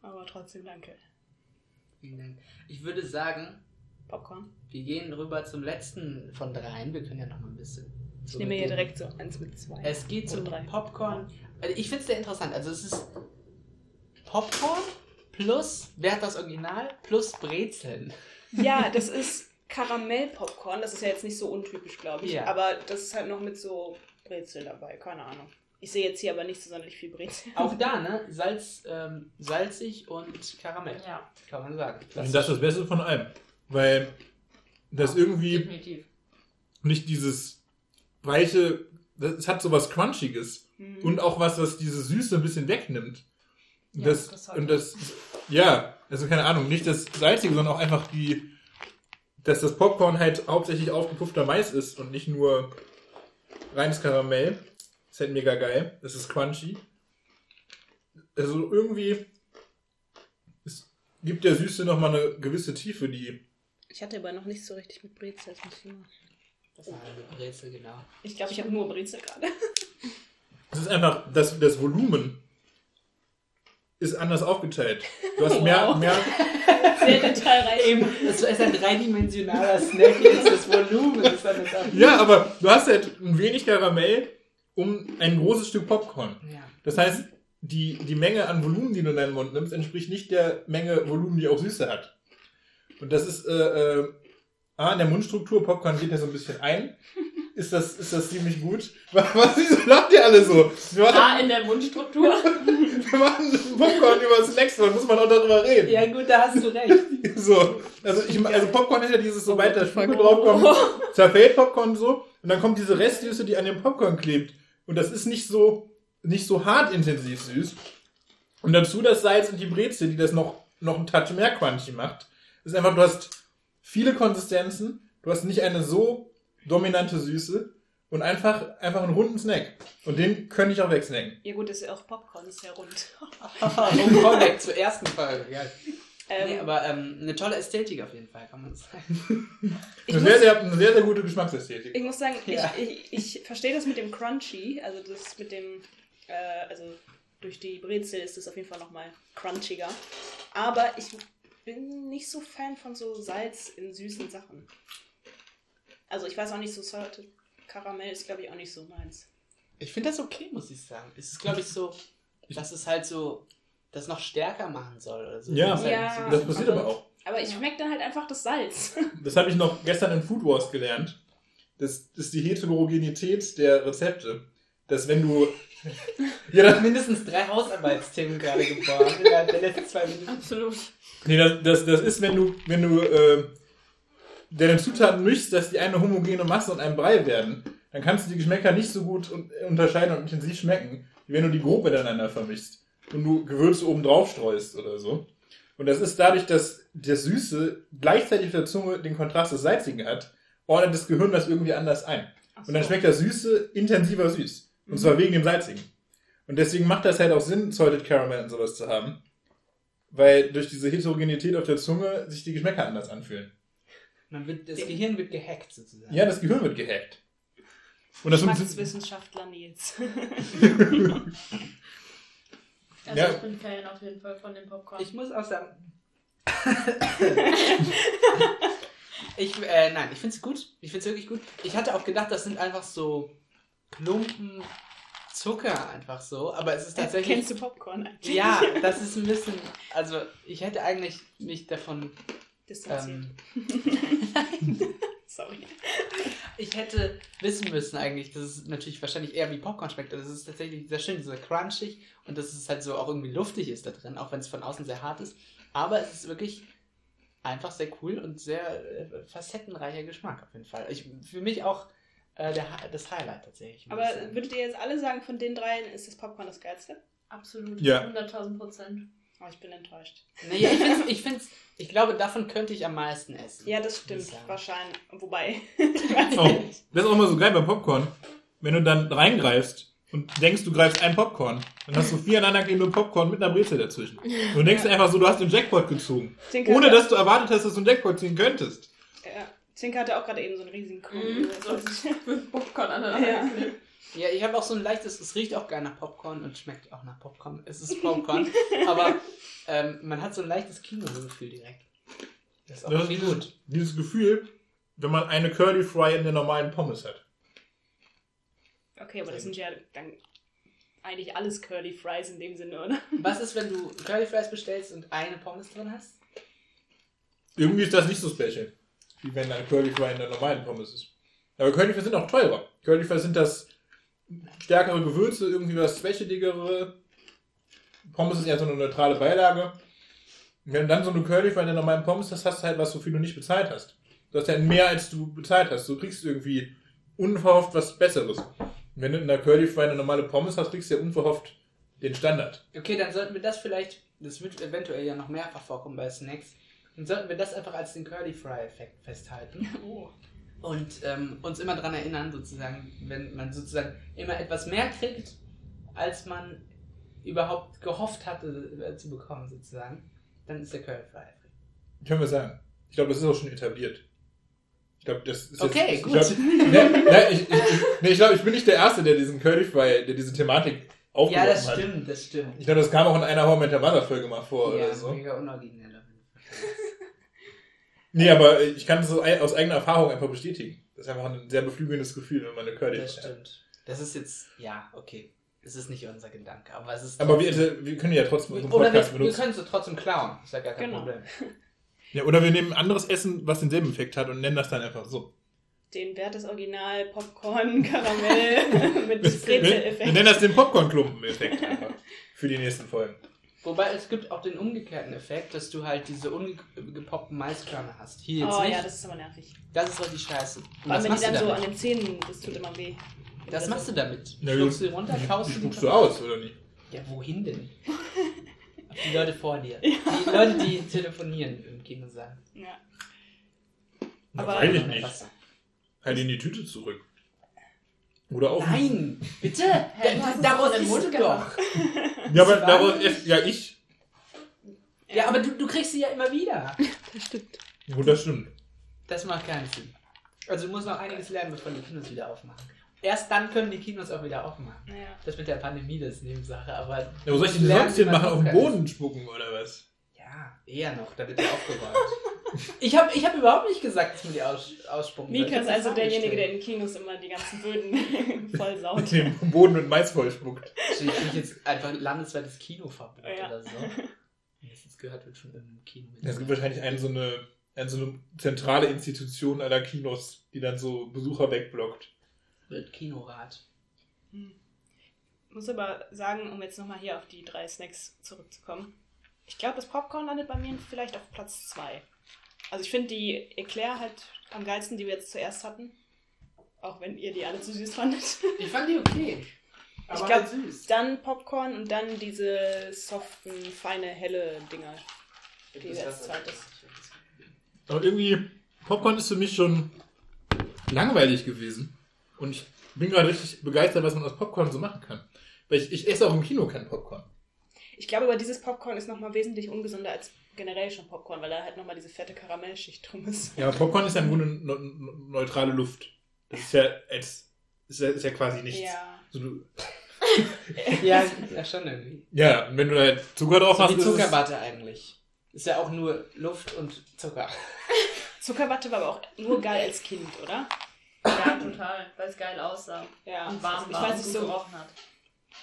Aber trotzdem danke. Vielen Dank. Ich würde sagen, Popcorn. wir gehen rüber zum letzten von dreien. Wir können ja noch mal ein bisschen. Ich nehme hier direkt so eins mit zwei. Es geht zum drei. Popcorn. Also ich finde es sehr interessant. Also es ist Popcorn plus Werthers Original plus Brezeln. Ja, das ist Karamell-Popcorn. Das ist ja jetzt nicht so untypisch, glaube ich. Ja. Aber das ist halt noch mit so Brezel dabei. Keine Ahnung. Ich sehe jetzt hier aber nicht so sonderlich viel Brezel. Auch da, [LAUGHS] ne? Salz, ähm, salzig und Karamell. Ja, Kann man sagen. Und das ist das Beste von allem. Weil das irgendwie definitiv. nicht dieses weiche, es hat sowas Crunchiges. Mhm. Und auch was, was diese Süße ein bisschen wegnimmt. Und Ja, das, das und das, ja, also keine Ahnung, nicht das Salzige, sondern auch einfach die, dass das Popcorn halt hauptsächlich aufgepuffter Mais ist und nicht nur reines Karamell. ist halt mega geil. Das ist crunchy. Also irgendwie, es gibt der Süße nochmal eine gewisse Tiefe, die, Ich hatte aber noch nicht so richtig mit Brezel. Das muss ich mal. Das ist eine Brezel, genau. Ich glaube, ich habe nur Brezel gerade. es ist einfach, das, das Volumen ist anders aufgeteilt. Du hast [LAUGHS] mehr, Wow. mehr, [LAUGHS] Sehr detailreich. Eben, das ist ein dreidimensionaler Snack, jetzt das Volumen ist. Ja, aber du hast halt ein wenig Karamell um ein großes Stück Popcorn. Ja. Das heißt, die, die Menge an Volumen, die du in deinen Mund nimmst, entspricht nicht der Menge Volumen, die auch Süße hat. Und das ist, äh, äh, A, in der Mundstruktur, Popcorn geht ja so ein bisschen ein. Ist das, ist das ziemlich gut? [LAUGHS] Was, wieso lacht ihr alle so? Wir machen, in der Mundstruktur. [LAUGHS] wir machen Popcorn über Snacks, dann muss man auch darüber reden. ja, gut, da hast du recht. [LAUGHS] So, also, ich, also Popcorn ist ja dieses, sobald der Schmuck draufkommt, zerfällt Popcorn so und dann kommt diese Restsüße, die an dem Popcorn klebt. Und das ist nicht so, nicht so hart intensiv süß. Und dazu das Salz und die Brezel, die das noch, noch einen Touch mehr crunchy macht. Das ist einfach, du hast viele Konsistenzen, du hast nicht eine so dominante Süße und einfach, einfach einen runden Snack. Und den könnte ich auch wegsnacken. Ja gut, das ist ja auch Popcorn, ist ja rund. [LAUGHS] um Callback zur ersten Folge. Ja. Ähm, nee, aber ähm, eine tolle Ästhetik auf jeden Fall, kann man sagen. Eine muss, sehr, sehr, eine sehr, sehr gute Geschmacksästhetik. ich muss sagen, Ja. ich, ich, ich verstehe das mit dem Crunchy, also das mit dem, äh, also durch die Brezel ist es auf jeden Fall nochmal crunchiger. Aber ich bin nicht so Fan von so Salz in süßen Sachen. Also ich weiß auch nicht, so Salted Karamell ist glaube ich auch nicht so meins. Ich finde das okay, muss ich sagen. Es ist, glaube ich, so, dass es halt so das noch stärker machen soll. Oder so. Ja. Das halt Ja. so- Das passiert aber auch. Aber ich schmecke dann halt einfach das Salz. [LAUGHS] Das habe ich noch gestern in Food Wars gelernt. Das ist die Heterogenität der Rezepte. dass wenn du. ja, das, mindestens drei Hausarbeitsthemen gerade geboren innerhalb der letzten zwei Minuten. Absolut. nee, das, das, das ist, wenn du, wenn du äh, deine Zutaten mischst, dass die eine homogene Masse und ein Brei werden, dann kannst du die Geschmäcker nicht so gut un unterscheiden und intensiv schmecken, wie wenn du die grob miteinander vermischst und du Gewürze oben drauf streust oder so. Und das ist dadurch, dass das Süße gleichzeitig auf der Zunge den Kontrast des Salzigen hat, ordnet das Gehirn das irgendwie anders ein. Ach Und dann so. schmeckt das Süße intensiver süß. Und zwar wegen dem Salzigen. Und deswegen macht das halt auch Sinn, Salted Caramel und sowas zu haben. Weil durch diese Heterogenität auf der Zunge sich die Geschmäcker anders anfühlen. Man wird, das Gehirn wird gehackt sozusagen. Ja, das Gehirn wird gehackt. Und das. Geschmackswissenschaftler Nils. [LAUGHS] Also Ja. ich bin Fan auf jeden Fall von dem Popcorn. Ich muss auch sagen. [LAUGHS] ich, äh, nein, ich finde es gut. Ich finde es wirklich gut. Ich hatte auch gedacht, das sind einfach so Klumpen Zucker einfach so, aber es ist tatsächlich. Kennst du Popcorn eigentlich? Ja, das ist ein bisschen. Also, ich hätte eigentlich mich davon. Distanziert. Ähm, [LAUGHS] Sorry. ich hätte wissen müssen eigentlich, dass es natürlich wahrscheinlich eher wie Popcorn schmeckt. Also, es ist tatsächlich sehr schön, sehr crunchig und dass es halt so auch irgendwie luftig ist da drin, auch wenn es von außen sehr hart ist. Aber es ist wirklich einfach sehr cool und sehr äh, facettenreicher Geschmack auf jeden Fall. Ich, für mich auch äh, der, das Highlight tatsächlich. Aber würdet ihr jetzt alle sagen, von den dreien ist das Popcorn das geilste? Absolut. Ja. 100.000 Prozent. Oh, ich bin enttäuscht. Naja, ich, find's, ich, find's, ich glaube, davon könnte ich am meisten essen. Ja, das stimmt. Wahrscheinlich. Wobei. [LAUGHS] Oh, das ist auch immer so geil beim Popcorn. Wenn du dann reingreifst und denkst, du greifst ein Popcorn, dann hast du vier aneinanderklebende Popcorn mit einer Brezel dazwischen. Und du denkst dir einfach so, du hast den Jackpot gezogen. Zinke Ohne dass du erwartet hast, dass du einen Jackpot ziehen könntest. Ja. Zinke hatte auch gerade eben so einen riesigen Kuchen. Mhm, [LAUGHS] so mit Popcorn aneinander Ja. Ja, ich habe auch so ein leichtes, es riecht auch geil nach Popcorn und schmeckt auch nach Popcorn. Es ist Popcorn, [LAUGHS] aber ähm, man hat so ein leichtes Kinogefühl direkt. Das ist auch Das ist irgendwie gut. Dieses Gefühl, wenn man eine Curly Fry in der normalen Pommes hat. Okay, aber das sind ja dann eigentlich alles Curly Fries in dem Sinne, oder? Was ist, wenn du Curly Fries bestellst und eine Pommes drin hast? Irgendwie ist das nicht so special, wie wenn eine Curly Fry in der normalen Pommes ist. Aber Curly Fries sind auch teurer. Curly Fries sind das stärkere Gewürze, irgendwie was schwächeligere. Pommes ist eher so eine neutrale Beilage. Und wenn du dann so eine Curly Fry in der normalen Pommes hast, hast du halt was, wofür du nicht bezahlt hast. Du hast ja mehr, als du bezahlt hast. Du kriegst irgendwie unverhofft was Besseres. Und wenn du in der Curly Fry eine normale Pommes hast, kriegst du ja unverhofft den Standard. Okay, dann sollten wir das vielleicht, das wird eventuell ja noch mehrfach vorkommen bei Snacks, dann sollten wir das einfach als den Curly Fry-Effekt festhalten. [LAUGHS] Oh. Und ähm, uns immer daran erinnern, sozusagen, wenn man sozusagen immer etwas mehr kriegt, als man überhaupt gehofft hatte äh, zu bekommen, sozusagen, dann ist der Curly Fry. Können wir sagen. Ich glaube, das ist auch schon etabliert. Ich glaube, das ist Okay, jetzt, gut. Ich glaube, ne, ne, ich, ich, nee, ich, glaub, ich bin nicht der Erste, der diesen Curly Fry, der diese Thematik Ja, aufgeworfen das hat. stimmt, das stimmt. Ich glaube, das kam auch in einer Your Mother Folge mal vor ja, oder so. mega unoriginell. Nee, aber ich kann es ei- aus eigener Erfahrung einfach bestätigen. Das ist einfach ein sehr beflügelndes Gefühl, wenn man eine Curly Das Fry hat. stimmt. Das ist jetzt, ja, okay. Das ist nicht unser Gedanke, aber es ist. Aber wir, wir können ja trotzdem unseren oder Podcast wir, wir benutzen. können es trotzdem klauen. Ist ja gar kein Genau. Problem. Ja, oder wir nehmen anderes Essen, was denselben Effekt hat und nennen das dann einfach so. Den Wert des Original Popcorn, Karamell [LAUGHS] mit Wir, wir Brezel-Effekt. nennen das den Popcorn-Klumpen-Effekt einfach. Für die nächsten Folgen. Wobei es gibt auch den umgekehrten Effekt, dass du halt diese ungepoppten Maiskörner hast. Hier jetzt Oh nicht. ja, das ist aber nervig. das ist richtig scheiße. Und was wenn die dann so an den Zähnen, das tut immer weh. das machst du damit. Ja, Schluckst du runter, kaust Die du spuckst die du aus, oder nicht? Ja, wohin denn? [LAUGHS] Auf die Leute vor dir. Die Leute, die telefonieren im Kinosaal. Ja. Na, Aber- weiß ich nicht. Halt in die Tüte zurück. Oder auch. Nein, bitte! Es doch Daraus gemacht. doch. Ja, aber daraus war- ist, ja ich. Ja, aber du, du kriegst sie ja immer wieder. Das stimmt. Gut, das stimmt. Das macht keinen Sinn. Also du musst noch einiges lernen, bevor die Kinos wieder aufmachen. Erst dann können die Kinos auch wieder aufmachen. Naja. Das mit der Pandemie, das ist Nebensache, aber... Ja, wo soll ich denn sonst machen? Auf den Boden spucken oder was? Ja, eher noch, da wird der aufgeräumt. [LAUGHS] ich habe ich hab überhaupt nicht gesagt, dass man die aus, ausspucken. Mika Ich ist also derjenige, der in Kinos immer die ganzen Böden [LAUGHS] vollsaut. Den Boden mit Mais voll spuckt. Also ich krieg jetzt einfach landesweites Kinoverbot Ja. oder so. Das gehört wird schon im Kino mit. Es gibt wahrscheinlich eine so eine, eine so eine zentrale Institution aller Kinos, die dann so Besucher wegblockt. Wird Kinorat. muss aber sagen, um jetzt nochmal hier auf die drei Snacks zurückzukommen. Ich glaube, das Popcorn landet bei mir vielleicht auf Platz 2. Also ich finde die Eclair halt am geilsten, die wir jetzt zuerst hatten. Auch wenn ihr die alle zu süß fandet. Ich fand die okay. [LAUGHS] Aber Ich glaub, halt süß. Dann Popcorn und dann diese soften, feine, helle Dinger. die Das jetzt war's. zweites. Aber irgendwie, Popcorn ist für mich schon langweilig gewesen. Und ich bin gerade richtig begeistert, was man aus Popcorn so machen kann. Weil ich, ich esse auch im Kino kein Popcorn. Ich glaube aber, dieses Popcorn ist nochmal wesentlich ungesünder als generell schon Popcorn, weil da halt nochmal diese fette Karamellschicht drum ist. Ja, aber Popcorn ist ja im Grunde ne- ne- neutrale Luft. Das ist ja, als, ist ja, ist ja quasi nichts. Ja. So, du, [LAUGHS] Ja, ja, schon irgendwie. ja, und wenn du da Zucker drauf So hast, wie Zuckerwatte eigentlich. Ist ja auch nur Luft und Zucker. [LAUGHS] Zuckerwatte war aber auch nur geil als Kind, oder? Ja, total, weil es geil aussah Ja. und warm ich war weiß und nicht gut so, gerochen hat.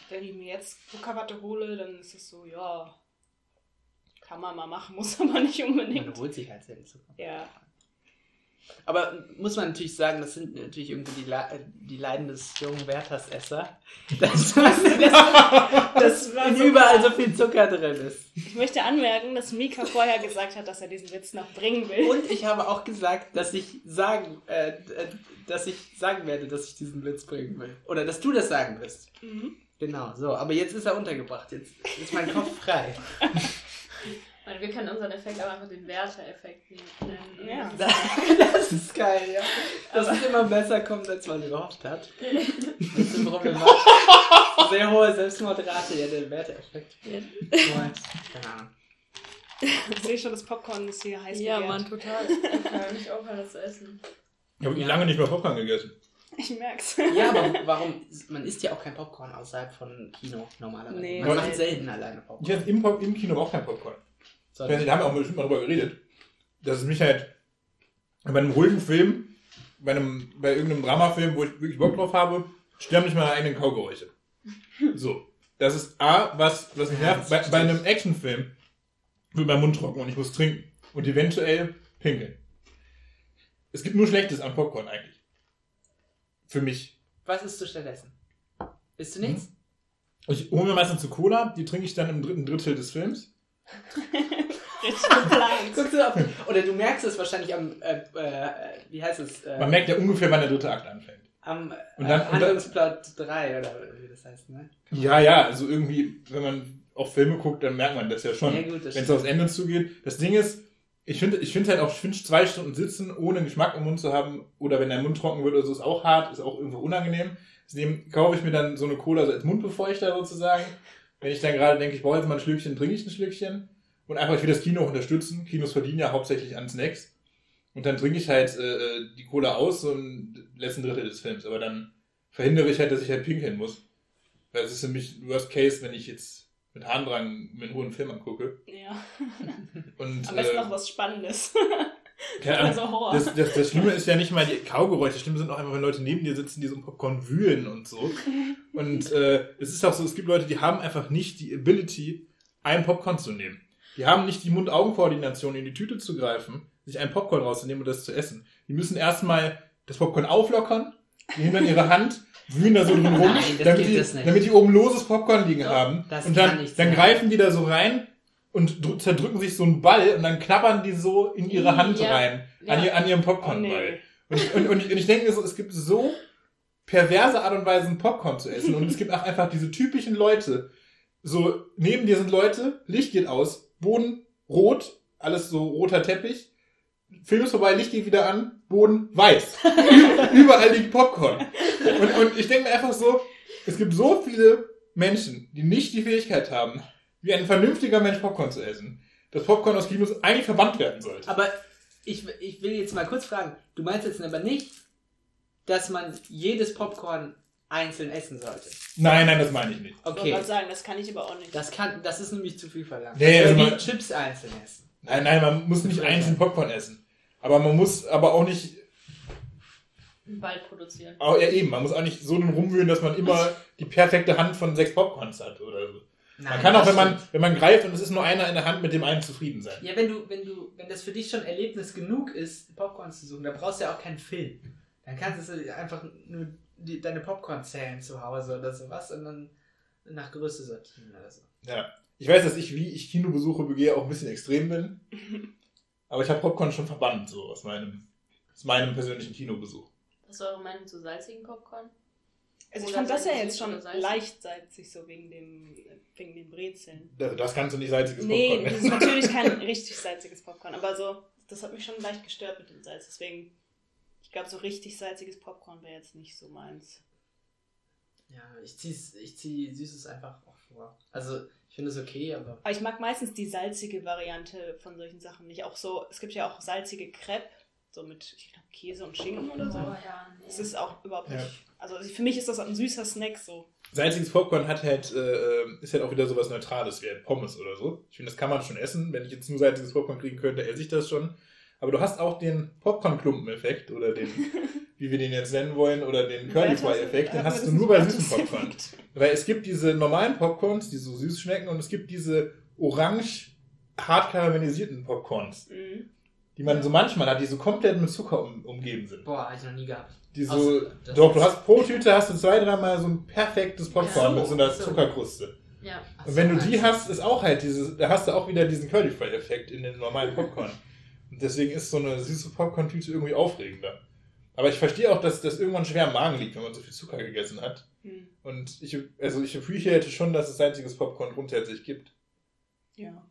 wenn ich mir jetzt Zuckerwatte hole, dann ist es so, ja, kann man mal machen, [LAUGHS] muss aber nicht Man unbedingt. holt sich halt selten Zucker. Ja. Aber muss man natürlich sagen, das sind natürlich irgendwie die, Le die Leiden des jungen Werthers-Esser. Dass [LAUGHS] Das [LAUGHS] war so überall so viel Zucker drin ist. Ich möchte anmerken, dass Mika vorher gesagt hat, dass er diesen Witz noch bringen will. Und ich habe auch gesagt, dass ich sagen, äh, dass ich sagen werde, dass ich diesen Witz bringen will. Oder dass du das sagen wirst. Mhm. Genau, so. Aber jetzt ist er untergebracht. Jetzt ist mein Kopf frei. Ich meine, wir können unseren Effekt aber einfach den Werter-Effekt nennen. Ja. [LAUGHS] Das ist geil, ja. Dass es immer besser kommt, als man gehofft hat. [LAUGHS] Das ist problematisch. Sehr hohe Selbstmordrate, ja, der Werteeffekt. Keine Ahnung. Ich sehe schon, das Popcorn ist hier heiß Ja, begehrt. Mann, total. Ich kann nicht aufhören, das zu essen. Ich habe Ja. lange nicht mehr Popcorn gegessen. Ich merk's. Ja, aber warum? Man isst ja auch kein Popcorn außerhalb von Kino normalerweise. Nee. Man Ja. macht selten alleine Ich Popcorn. esse im, im Kino auch kein Popcorn. Nicht, da haben wir auch bestimmt mal drüber geredet. Dass es mich halt bei einem ruhigen Film, bei, einem, bei irgendeinem Dramafilm, wo ich wirklich Bock drauf habe, stören mich meine eigenen Kaugeräusche. So. Das ist A, was, was mich nervt. Bei, bei einem Actionfilm wird mein Mund trocken und ich muss trinken. Und eventuell pinkeln. Es gibt nur Schlechtes an Popcorn eigentlich. Für mich. Was isst du stattdessen? Isst du nichts? Ich hole mir meistens eine Cola, die trinke ich dann im dritten Drittel des Films. [LAUGHS] Guckst du auf, oder du merkst es wahrscheinlich am, äh, äh, wie heißt es? Äh, Man merkt ja ungefähr, wann der dritte Akt anfängt. am Und dann- äh, Handlungsblatt 3 oder wie das heißt, ne? Ja, ja, also irgendwie, wenn man auch Filme guckt, dann merkt man das ja schon. Ja, Wenn es aufs Ende zugeht. Das Ding ist, ich finde ich finde halt auch, ich finde zwei Stunden sitzen, ohne Geschmack im Mund zu haben, oder wenn der Mund trocken wird oder so, ist auch hart, ist auch irgendwo unangenehm. Deswegen kaufe ich mir dann so eine Cola so als Mundbefeuchter sozusagen. Wenn ich dann gerade denke, ich brauche jetzt mal ein Schlückchen, trinke ich ein Schlückchen. Und einfach, ich will das Kino auch unterstützen. Kinos verdienen ja hauptsächlich an Snacks. Und dann trinke ich halt äh, die Cola aus, so ein letzten Drittel des Films. Aber dann verhindere ich halt, dass ich halt pinkeln muss. Weil es ist für mich Worst Case, wenn ich jetzt mit Harndrang mir einen hohen Film angucke. Ja. Und, Am besten äh, noch was Spannendes. [LAUGHS] keine Ahnung, Also das, das, das Schlimme ist ja nicht mal die Kaugeräusche. Das Schlimme sind auch einfach, wenn Leute neben dir sitzen, die so ein Popcorn wühlen und so. [LAUGHS] Und äh, es ist auch so, es gibt Leute, die haben einfach nicht die Ability, einen Popcorn zu nehmen. Die haben nicht die Mund-Augen-Koordination, in die Tüte zu greifen, sich einen Popcorn rauszunehmen und das zu essen. Die müssen erstmal das Popcorn auflockern, nehmen dann ihre Hand, wühlen da so drin rum, Nein, das damit, die, damit die oben loses Popcorn liegen haben. das und dann, dann greifen die da so rein und dr- zerdrücken sich so einen Ball und dann knabbern die so in ihre Hand Ja. rein, Ja. an, ihr, an ihrem Oh, Popcornball. nee. Und, und, und, ich, und ich denke mir so, es gibt so perverse Art und Weisen, Popcorn zu essen. Und es gibt auch einfach diese typischen Leute. So, neben dir sind Leute, Licht geht aus, Boden rot, alles so roter Teppich. Film ist vorbei, Licht geht wieder an, Boden weiß. [LAUGHS] Überall liegt Popcorn. Und, und ich denke mir einfach so, es gibt so viele Menschen, die nicht die Fähigkeit haben, wie ein vernünftiger Mensch Popcorn zu essen, dass Popcorn aus Kinos eigentlich verbannt werden sollte. Aber ich, ich will jetzt mal kurz fragen, du meinst jetzt aber nicht, dass man jedes Popcorn einzeln essen sollte. Nein, nein, das meine ich nicht. Ich wollte Okay. gerade sagen, das kann ich aber auch nicht. Das kann, das ist nämlich zu viel verlangt. Nee, also man- Chips einzeln essen. Nein, nein, man muss nicht einzeln. Popcorn essen. Aber man muss aber auch nicht, Einen Ball produzieren. auch, ja eben, man muss auch nicht so rumwühlen, dass man immer die perfekte Hand von sechs Popcorns hat oder so. Man Nein, kann auch, wenn man, wenn man greift und es ist nur einer in der Hand, mit dem einen zufrieden sein. Ja, wenn du, wenn du, wenn das für dich schon Erlebnis genug ist, Popcorn zu suchen, da brauchst du ja auch keinen Film. Dann kannst du einfach nur die, deine Popcorn zählen zu Hause oder sowas und dann nach Größe sortieren oder so. Ja. Ich weiß, dass ich, wie ich Kinobesuche begehe, auch ein bisschen extrem bin. [LAUGHS] Aber ich habe Popcorn schon verbannt, so aus meinem, aus meinem persönlichen Kinobesuch. Was ist eure Meinung zu salzigen Popcorn? Also ich fand das ja jetzt schon salzig? leicht salzig, so wegen, dem, wegen den Brezeln. Das, das kannst du nicht salziges Nee, Popcorn das ist natürlich kein [LAUGHS] richtig salziges Popcorn, aber so, das hat mich schon leicht gestört mit dem Salz. Deswegen, ich glaube, so richtig salziges Popcorn wäre jetzt nicht so meins. Ja, ich zieh's, ich zieh Süßes einfach auch vor. Also, ich finde es okay, aber. Aber ich mag meistens die salzige Variante von solchen Sachen nicht. Auch so, es gibt ja auch salzige Crepe, so mit, ich glaube, Käse und Schinken oder so. Oh, ja, nee. Das ist auch überhaupt Ja. nicht. Also für mich ist das ein süßer Snack so. Salziges Popcorn hat halt, äh, ist halt auch wieder sowas Neutrales wie halt Pommes oder so. Ich finde, das kann man schon essen. Wenn ich jetzt nur salziges Popcorn kriegen könnte, esse ich das schon. Aber du hast auch den Popcorn-Klumpen-Effekt oder den, [LAUGHS] wie wir den jetzt nennen wollen, oder den Curly Fry-Effekt, den hast du nur bei süßen Popcorn. Weil es gibt diese normalen Popcorns, die so süß schmecken, und es gibt diese orange hart karamellisierten Popcorns, Mhm. Die man so manchmal hat, die so komplett mit Zucker um, umgeben sind. Boah, hab ich noch nie gehabt. Die so, Außer- das doch, du hast pro Tüte hast du zwei, dreimal so ein perfektes Popcorn so, mit so einer so. Zuckerkruste. Ja. Ach Und so, wenn du die hast, ist auch halt dieses, da hast du auch wieder diesen Curly Fry Effekt in den normalen Popcorn. Und deswegen ist so eine süße Popcorn-Tüte irgendwie aufregender. Aber ich verstehe auch, dass das irgendwann schwer im Magen liegt, wenn man so viel Zucker gegessen hat. Mhm. Und ich, also ich appreciate schon, dass es salziges Popcorn grundsätzlich gibt. Ja.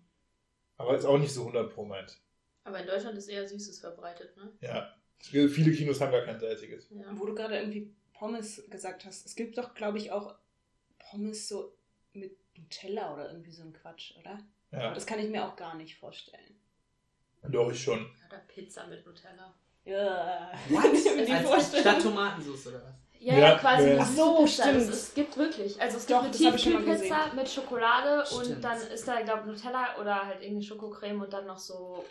Aber ist auch nicht so 100 pro meint. Aber in Deutschland ist eher Süßes verbreitet, ne? Ja. Viele Kinos haben gar kein salziges. Ja. Wo du gerade irgendwie Pommes gesagt hast, es gibt doch, glaube ich, auch Pommes so mit Nutella oder irgendwie so ein Quatsch, oder? Aber Ja, das kann ich mir auch gar nicht vorstellen. doch, ich schon. Oder Pizza mit Nutella. Ja. What? [LAUGHS] Mir die Als vorstellen. statt Tomatensauce oder was? Ja, Ja, ja, quasi ja. Ach so, Pizza. Stimmt. es gibt wirklich. Also es Doch, gibt eine Tiefkühlpizza mit Schokolade Stimmt. und dann ist da, glaube ich, Nutella oder halt irgendeine Schokocreme und dann noch so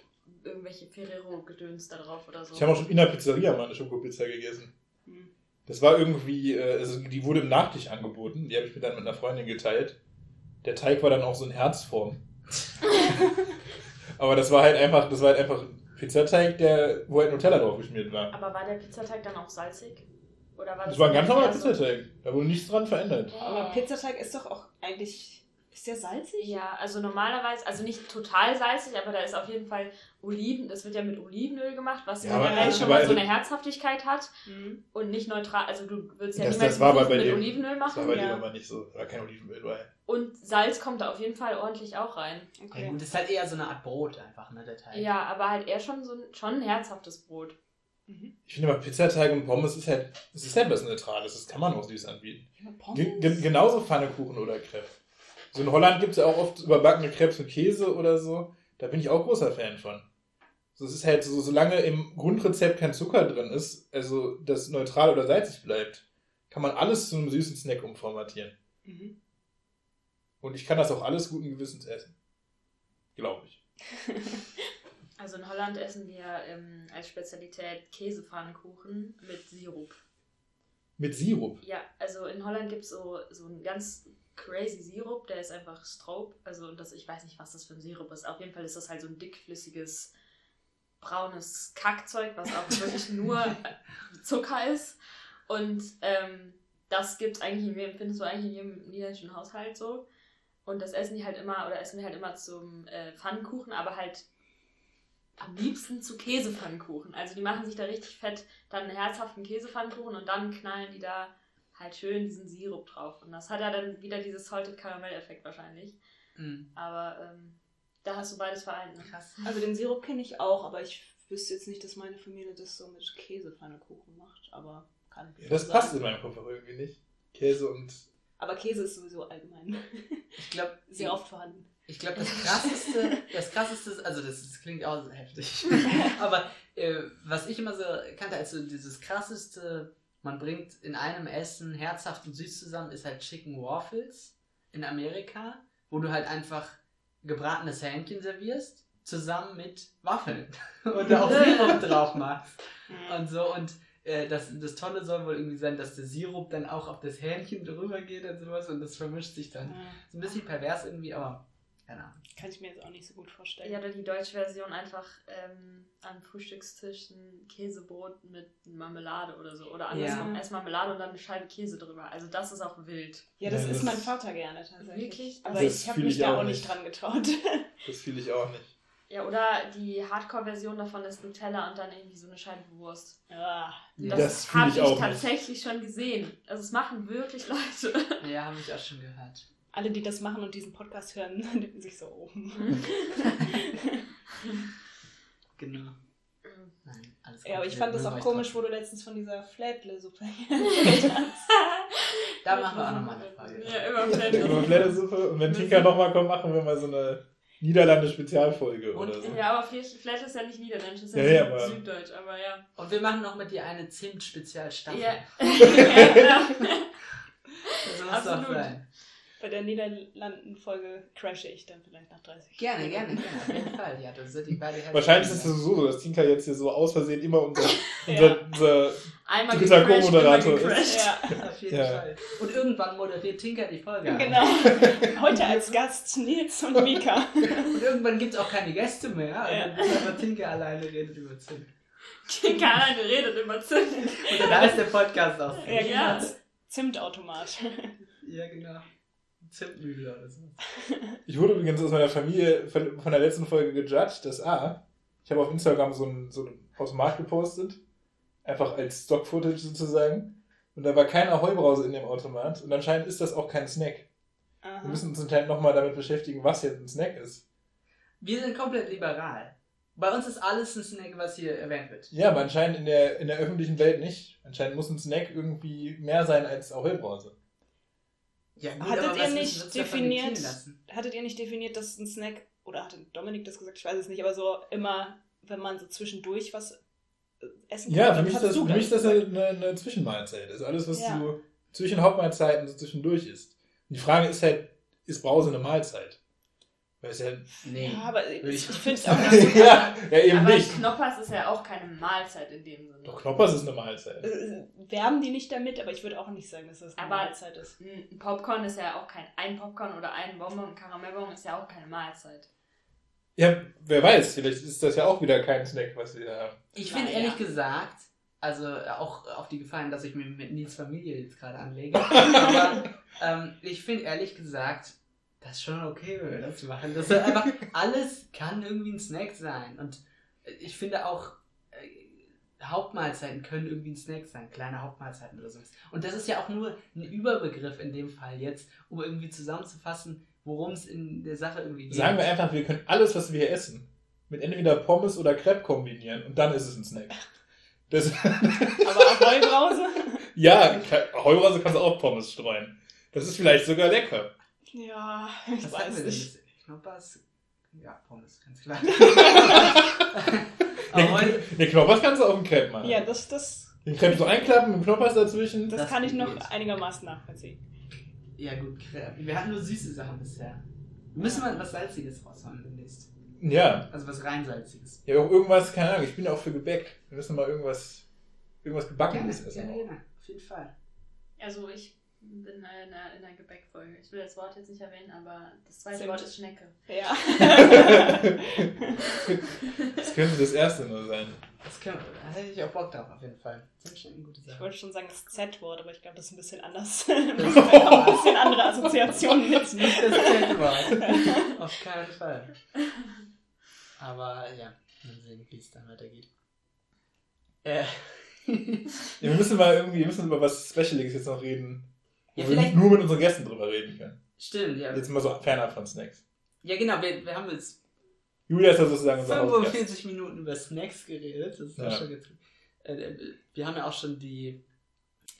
irgendwelche Ferrero-Gedöns da drauf oder so. Ich habe auch schon in der Pizzeria mal eine Schokopizza gegessen. Hm. Das war irgendwie, äh, also die wurde im Nachtisch angeboten. Die habe ich mir dann mit einer Freundin geteilt. Der Teig war dann auch so in Herzform. [LAUGHS] Aber das war halt einfach, das war halt einfach ein Pizzateig, der, wo halt Nutella drauf geschmiert war. Aber war der Pizzateig dann auch salzig? Oder war das, Das war ein ganz normaler Pizzateig. Da wurde nichts dran verändert. Aber Pizzateig ist doch auch eigentlich. Ist der salzig? Ja, also normalerweise, also nicht total salzig, aber da ist auf jeden Fall Oliven, das wird ja mit Olivenöl gemacht, was Ja, aber- generell schon aber- mal so eine Herzhaftigkeit hat Mhm. und nicht neutral, also du würdest ja Das- niemals das war bei mit dem- Olivenöl Das war machen. bei Ja. dem aber nicht so. Da war kein Olivenöl bei. Und Salz kommt da auf jeden Fall ordentlich auch rein. Ja, Okay. gut, das ist halt eher so eine Art Brot einfach, ne, der Teig. Ja, aber halt eher schon so ein, schon ein herzhaftes Brot. Mhm. Ich finde aber Pizzateig und Pommes ist halt, es ist halt was Neutrales. Das kann man auch süß anbieten. Ja, Pommes? ge genauso Pfannekuchen oder Crepe. So in Holland gibt es ja auch oft überbackene Crepes mit Käse oder so. Da bin ich auch großer Fan von. So, es ist halt so, solange im Grundrezept kein Zucker drin ist, also das neutral oder salzig bleibt, kann man alles zu einem süßen Snack umformatieren. Mhm. Und ich kann das auch alles guten Gewissens essen. Glaube ich. [LAUGHS] Also in Holland essen wir ähm, als Spezialität Käsepfannkuchen mit Sirup. Mit Sirup. Ja, also in Holland gibt es so, so einen ganz crazy Sirup, der ist einfach Stroop. Also das, ich weiß nicht, was das für ein Sirup ist. Auf jeden Fall ist das halt so ein dickflüssiges, braunes Kackzeug, was auch wirklich [LAUGHS] nur Zucker ist. Und ähm, das gibt's eigentlich in jedem, findest du eigentlich in jedem niederländischen Haushalt so. Und das essen die halt immer, oder essen wir halt immer zum äh, Pfannkuchen, aber halt am liebsten zu Käsepfannkuchen. Also die machen sich da richtig fett dann einen herzhaften Käsepfannkuchen und dann knallen die da halt schön diesen Sirup drauf. Und das hat ja dann wieder dieses Salted Caramel-Effekt wahrscheinlich. Mhm. Aber ähm, da hast du beides vereint. Ne? Krass. Also den Sirup kenne ich auch, aber ich wüsste jetzt nicht, dass meine Familie das so mit Käsepfannekuchen macht. Aber kann. Ja, das sein. passt in meinem Kopf auch irgendwie nicht. Käse und. Aber Käse ist sowieso allgemein Ich glaube, [LAUGHS] sehr oft vorhanden. Ich glaube, das krasseste, das krasseste, also das, das klingt auch so heftig. [LAUGHS] Aber äh, was ich immer so kannte, als so dieses krasseste, man bringt in einem Essen herzhaft und süß zusammen, ist halt Chicken Waffles in Amerika, wo du halt einfach gebratenes Hähnchen servierst, zusammen mit Waffeln [LAUGHS] und da auch [LAUGHS] Sirup drauf machst. Und so, und äh, das, das Tolle soll wohl irgendwie sein, dass der Sirup dann auch auf das Hähnchen drüber geht und sowas und das vermischt sich dann. Ja. Ist ein bisschen pervers irgendwie, aber Keine Ahnung. Kann ich mir jetzt auch nicht so gut vorstellen. Ja, oder die deutsche Version einfach ähm, am Frühstückstisch ein Käsebrot mit Marmelade oder so. Oder andersrum, Ja. erst Marmelade und dann eine Scheibe Käse drüber. Also das ist auch wild. Ja, das Ja, ist das- mein Vater gerne tatsächlich. Wirklich? Aber Das ich habe mich ich da auch nicht dran getraut. [LAUGHS] Das fühle ich auch nicht. Ja, oder die Hardcore-Version davon ist Nutella und dann irgendwie so eine Scheibe Wurst. Ah, Ja. Das Das, fühl habe ich ich, auch nicht. tatsächlich schon gesehen. Also es machen wirklich [LAUGHS] Leute. Ja, habe ich auch schon gehört. Alle, die das machen und diesen Podcast hören, [LAUGHS] denken sich so, oh. [LAUGHS] Genau. Nein, alles Ja, aber ich fand das auch komisch, wo du letztens von dieser Flädle-Suppe [LAUGHS] erzählt hast. Da machen wir auch nochmal eine Folge. Ja, immer Über Fläschchen. Flattersuppe. Und wenn Tinker nochmal kommt, machen wir mal so eine Niederlande-Spezialfolge oder so. Ja, aber Flash ist ja nicht niederländisch, das ist Ja, ja, ja, aber- Süddeutsch, aber ja. Und wir machen noch mit dir eine Zimt-Spezialstaffel. Ja. ja, genau. Das muss doch Absolut. sein. Bei der Niederlanden-Folge crashe ich dann vielleicht nach 30. Gerne, gerne, gerne. Auf jeden Fall. Ja, das sind die beide herzlich Wahrscheinlich ist es so, dass Tinker jetzt hier so aus Versehen immer unser, unser, unser Einmal Dritter Co-Moderator gecrashed. Ja, Auf jeden Ja. Fall. Und irgendwann moderiert Tinker die Folge. genau. Heute als Gast Nils und [LAUGHS] Mika. Und irgendwann gibt es auch keine Gäste mehr. Ja. Und dann ist einfach Tinker alleine redet über Zimt. Keiner alleine redet immer Zimt. Und da ist der Podcast auch. Ja, genau. Zimtautomat. Ja, genau. Zimtmühle oder so. Ich wurde übrigens aus meiner Familie von, von der letzten Folge gejudged, dass A, ich habe auf Instagram so ein, so ein Automat gepostet, einfach als Stock-Footage sozusagen. Und da war keine Heubrause in dem Automat. Und anscheinend ist das auch kein Snack. Aha. Wir müssen uns anscheinend nochmal damit beschäftigen, was jetzt ein Snack ist. Wir sind komplett liberal. Bei uns ist alles ein Snack, was hier erwähnt wird. Ja, aber anscheinend in der, in der öffentlichen Welt nicht. Anscheinend muss ein Snack irgendwie mehr sein als Heubrause. Ja, gut, Hattet aber ihr was nicht definiert-? Hattet ihr nicht definiert, dass ein Snack, oder hatte Dominik das gesagt, ich weiß es nicht, aber so immer, wenn man so zwischendurch was äh, essen Ja, kann, für mich, das, für mich ist das eine, eine Zwischenmahlzeit. Also alles, was Ja. du zwischen Hauptmahlzeiten so zwischendurch isst. Und die Frage ist halt, ist Brause eine Mahlzeit? Weil es ja, Nee. Ja, aber ich, ich- finde es auch nicht. [LAUGHS] ja, ja, eben Aber nicht. Knoppers ist ja auch keine Mahlzeit in dem Sinne. Doch, Knoppers ist eine Mahlzeit. Äh, Werben die nicht damit, aber ich würde auch nicht sagen, dass das eine Aber- Mahlzeit ist. Ein Popcorn ist ja auch kein. Ein Popcorn oder ein Bonbon, ein Karamellbonbon ist ja auch keine Mahlzeit. Ja, wer weiß, vielleicht ist das ja auch wieder kein Snack, was wir haben. Ich finde ehrlich gesagt, also äh, auch auf die Gefallen, dass ich mir mit Nils Familie jetzt gerade anlege, [LAUGHS] aber ähm, ich finde ehrlich gesagt, das ist schon okay, wenn wir das machen. Das ist einfach, [LAUGHS] alles kann irgendwie ein Snack sein. Und ich finde auch, äh, Hauptmahlzeiten können irgendwie ein Snack sein, kleine Hauptmahlzeiten oder sowas. Und das ist ja auch nur ein Überbegriff in dem Fall jetzt, um irgendwie zusammenzufassen, worum es in der Sache irgendwie geht. Sagen wir einfach, wir können alles, was wir hier essen, mit entweder Pommes oder Crepe kombinieren und dann ist es ein Snack. Das, [LAUGHS] Aber auch Heubrause? ja, Heubrause kannst du auch Pommes streuen. Das ist vielleicht sogar lecker. Ja, [LAUGHS] ich Was sagen weiß nicht. Knoppers? Ja, Pommes, ganz klar. Ne, [LAUGHS] Aber heute, ne, Knoppers kannst du auch im Crepe machen. Ja, das, das, Den Crepe so einklappen, mit Knoppers dazwischen. das, Das kann ich noch geht. einigermaßen nachvollziehen. ja gut, Crepe. Wir hatten nur süße Sachen bisher. Wir müssen mal was Salziges raushauen demnächst. Ja. Also was rein Salziges. Ja, auch irgendwas, keine Ahnung, ich bin ja auch für Gebäck. Wir müssen mal irgendwas, irgendwas Gebackenes essen. gerne, gerne. Auf jeden Fall. Also ich in einer, in einer Gebäckfolge. Ich will das Wort jetzt nicht erwähnen, aber das zweite Zimt. Wort ist Schnecke. Ja. [LAUGHS] das könnte das erste nur sein. Das, können, da hätte ich auch Bock drauf, auf jeden Fall. Ich wollte schon sagen das Z-Wort, aber ich glaube, das ist ein bisschen anders. [LAUGHS] [LAUGHS] Das ein bisschen andere Assoziationen mit. nicht das Feldwort. Auf keinen Fall. Aber ja, mal sehen, wie es dann weitergeht. Äh. Ja, wir müssen mal irgendwie, wir müssen über was Specialiges jetzt noch reden. Wo Ja, wir nur mit unseren Gästen drüber reden können. Stimmt, ja. Jetzt mal so fernab von Snacks. Ja, genau, wir, wir haben jetzt Julia ist ja sozusagen unser Hauptgast. 45 Minuten über Snacks geredet. Das ist Ja. schon äh, äh, wir haben ja auch schon die,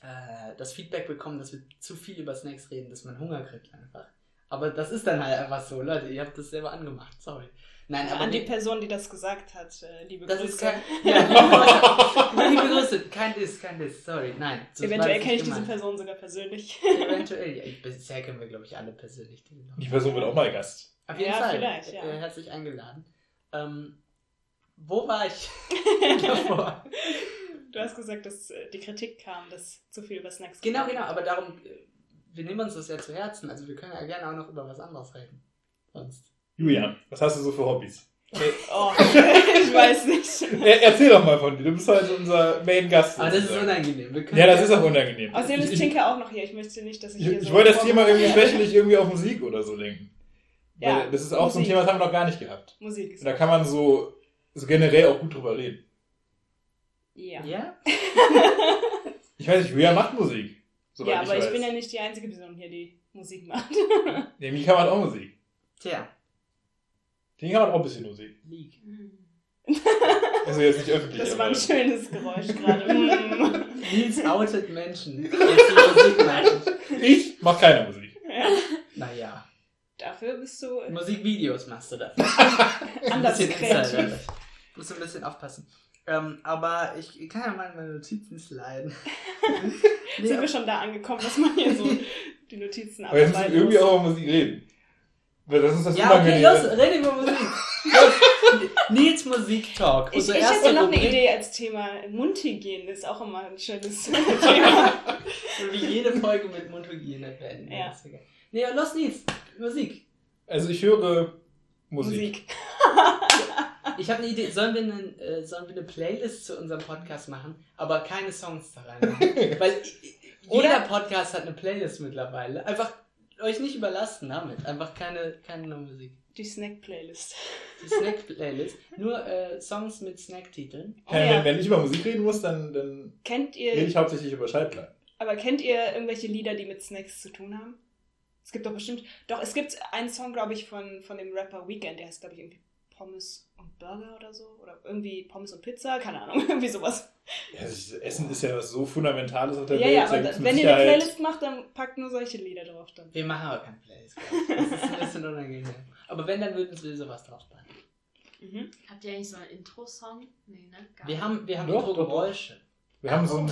äh, das Feedback bekommen, dass wir zu viel über Snacks reden, dass man Hunger kriegt einfach. Aber das ist dann halt einfach so, Leute, ihr habt das selber angemacht, sorry. Nein, aber An die Person, die das gesagt hat, äh, liebe das Grüße. ist kein, [LAUGHS] ja, [LAUGHS] liebe Grüße, kein Diss, kein Diss, sorry, nein. so Eventuell kenne ich diese. Person sogar persönlich. [LAUGHS] Eventuell, ja, bisher kennen wir, glaube ich, alle persönlich. Die, Die Person wird auch mal Gast. Auf jeden Ja, Fall. vielleicht, ja. Äh, herzlich eingeladen. Ähm, wo war ich davor? Du hast gesagt, dass äh, die Kritik kam, dass zu viel über Snacks genau, genau, aber darum, wir nehmen uns das ja zu Herzen. Also wir können ja gerne auch noch über was anderes reden. Sonst. Julian, was hast du so für Hobbys? Oh, [LAUGHS] ich weiß nicht. Er, erzähl doch mal von dir. Du bist heute unser Main-Gast. Aber das ist unangenehm. Ja, das ist auch unangenehm. Außerdem ist ich, ich, Tinker auch noch hier. Ich möchte nicht, dass ich ich, hier ich so wollte das Thema irgendwie schwächlich irgendwie auf Musik oder so lenken. Ja, Weil das ist auch so ein Musik. Thema, das haben wir noch gar nicht gehabt. Musik ist Und da kann man so, so generell auch gut drüber reden. Ja. Ja? Ich weiß nicht, Julian macht Musik. Ja, aber ich, weiß. bin ja nicht die einzige Person hier, die Musik macht. Nee, Mika macht auch Musik. Tja, Die macht auch ein bisschen Musik. League. Also jetzt nicht öffentlich, Das war ein schönes Geräusch gerade. [LAUGHS] Mm. Nils outet Menschen. Ich mach keine Musik. ja. Naja. Dafür bist du Musikvideos machst du dafür. [LAUGHS] anders kreativ. Musst du ein bisschen aufpassen. Ähm, aber ich kann ja mal meine Notizen sliden. nee, [LAUGHS] Sind wir schon da angekommen, dass man hier so die Notizen Aber jetzt müssen wir irgendwie auch über Musik reden. Das ist das ja, okay, los, rede über Musik. Los. [LAUGHS] Nils Musik Talk. Ich, ich hätte noch eine Rubrik, Idee als Thema Mundhygiene. Ist auch immer ein schönes [LAUGHS] Thema. Wie jede Folge mit Mundhygiene beenden. Ja. Nee, los Nils, Musik. Also ich höre Musik. Musik. [LAUGHS] Ich habe eine Idee. Sollen wir, einen, äh, sollen wir eine Playlist zu unserem Podcast machen, aber keine Songs da rein machen? Weil Oder- jeder Podcast hat eine Playlist mittlerweile. Einfach euch nicht überlasten damit. Einfach keine, keine neue Musik. Die Snack-Playlist. Die Snack-Playlist. Nur äh, Songs mit Snack-Titeln. Oh Ja, ja. wenn, wenn ich über Musik reden muss, dann, dann Kennt rede ihr, ich hauptsächlich über Schallplatten. aber kennt ihr irgendwelche Lieder, die mit Snacks zu tun haben? Es gibt doch bestimmt, doch, es gibt einen Song, glaube ich, von, von dem Rapper Weekend, der heißt, glaube ich, irgendwie Pommes und Burger oder so. Oder irgendwie Pommes und Pizza, keine Ahnung, [LAUGHS] irgendwie sowas. Ja, Essen ist ja was so Fundamentales auf der Ja, Welt. ja, aber da, wenn ihr eine Playlist macht, dann packt nur solche Lieder drauf dann. Wir machen aber keine Playlist. Das ist ein bisschen unangenehm. Aber wenn, dann würden wir sowas draufpacken. Mhm. Habt ihr eigentlich so einen Intro-Song? Nee, ne? Gar Wir nicht. haben, wir haben Doch, doch, doch. Geräusche. Wir haben, so ein,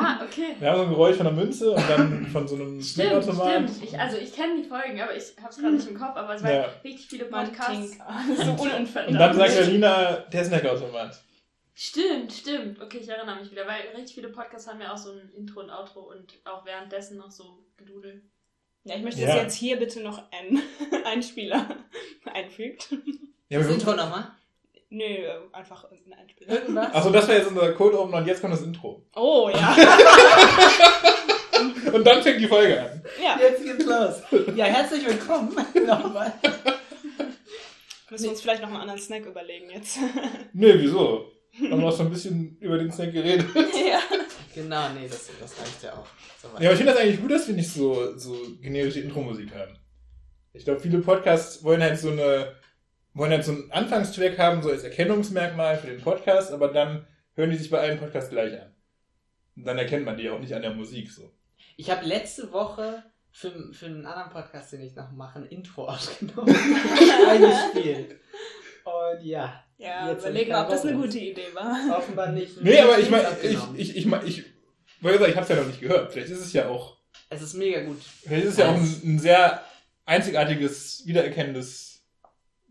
Ah, okay. wir haben so ein Geräusch von einer Münze und dann von so einem [LAUGHS] Stimmt, Spielautomat. stimmt. Ich, also ich kenne die Folgen, aber ich habe es gerade nicht im Kopf. Aber es waren Ja. richtig viele Podcasts. [LAUGHS] So unentfernt. Und dann sagt Alina, der Snackautomat. Stimmt, stimmt. Okay, ich erinnere mich wieder, weil richtig viele Podcasts haben ja auch so ein Intro und Outro und auch währenddessen noch so Gedudel. Ja, ich möchte, Ja. dass jetzt hier bitte noch ein [LAUGHS] Einspieler einfügt. Ja, Das wir Intro nochmal? Nö, äh, einfach irgendein Einspieler. Irgendwas? Achso, das war jetzt unser Code Open und jetzt kommt das Intro. Oh, ja. [LAUGHS] [LAUGHS] Und dann fängt die Folge an. ja. Jetzt geht's los. Ja, herzlich willkommen [LAUGHS] nochmal. Müssen wir uns vielleicht noch einen anderen Snack überlegen jetzt. Nee, wieso? Haben wir auch schon ein bisschen über den Snack geredet. ja. Genau, nee, das, das reicht ja auch. Soweit. Ja, aber ich finde das eigentlich gut, dass wir nicht so, so generische Intro-Musik haben. Ich glaube, viele Podcasts wollen halt so eine, wollen halt so einen Anfangstrack haben, so als Erkennungsmerkmal für den Podcast, aber dann hören die sich bei allen Podcasts gleich an. Und dann erkennt man die auch nicht an der Musik so. Ich habe letzte Woche für, für einen anderen Podcast, den ich noch mache, ein Intro [LAUGHS] aufgenommen. eingespielt. Und ja, Ja, Jetzt überlegen, sind ob das eine gute Idee war. offenbar nicht. Nee, aber ich meine, ich, ich, ich, ich, wollte sagen, ich habe es ja noch nicht gehört. Vielleicht ist es ja auch, Es ist mega gut. vielleicht ist es ja auch ein, ein sehr einzigartiges, wiedererkennendes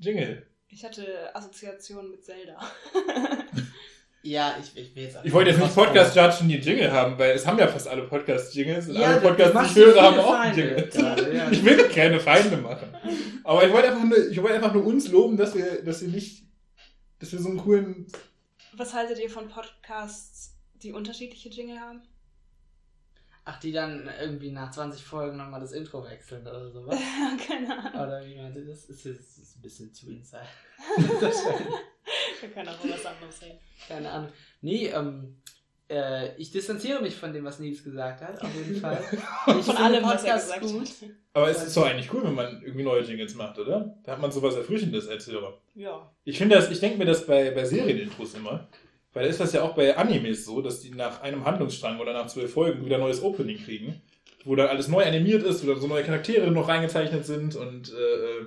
Jingle. Ich hatte Assoziationen mit Zelda. [LAUGHS] Ja, ich, ich will jetzt auch Ich wollte jetzt nicht Podcast-Judgen die Jingle haben, weil es haben ja fast alle Podcast-Jingles und Ja, alle Podcasts, die ich höre, haben auch Feinde [LAUGHS] Jingles. gerade, ja. Ich will keine Feinde machen. Aber ich wollte einfach nur, ich wollte einfach nur uns loben, dass wir, dass wir nicht, dass wir so einen coolen, Was haltet ihr von Podcasts, die unterschiedliche Jingle haben? Ach, die dann irgendwie nach 20 Folgen nochmal das Intro wechseln oder sowas? [LAUGHS] Keine Ahnung. Oder wie meinte das? Ist, ist, ist ein bisschen zu inside. Wir können auch was anderes reden. Keine Ahnung. Nee, ähm, äh, ich distanziere mich von dem, was Nils gesagt hat, auf jeden Fall. [LAUGHS] Ich Von allem, was er Podcasts gesagt gut. hat. aber es ist doch eigentlich cool, wenn man irgendwie neue Jingles macht, oder? Da hat man sowas Erfrischendes als Hörer. Ja. Ich finde das, ich denke mir das bei, bei Serienintros immer. Weil da ist das ja auch bei Animes so, dass die nach einem Handlungsstrang oder nach zwölf Folgen wieder ein neues Opening kriegen, wo dann alles neu animiert ist, wo dann so neue Charaktere noch reingezeichnet sind und äh,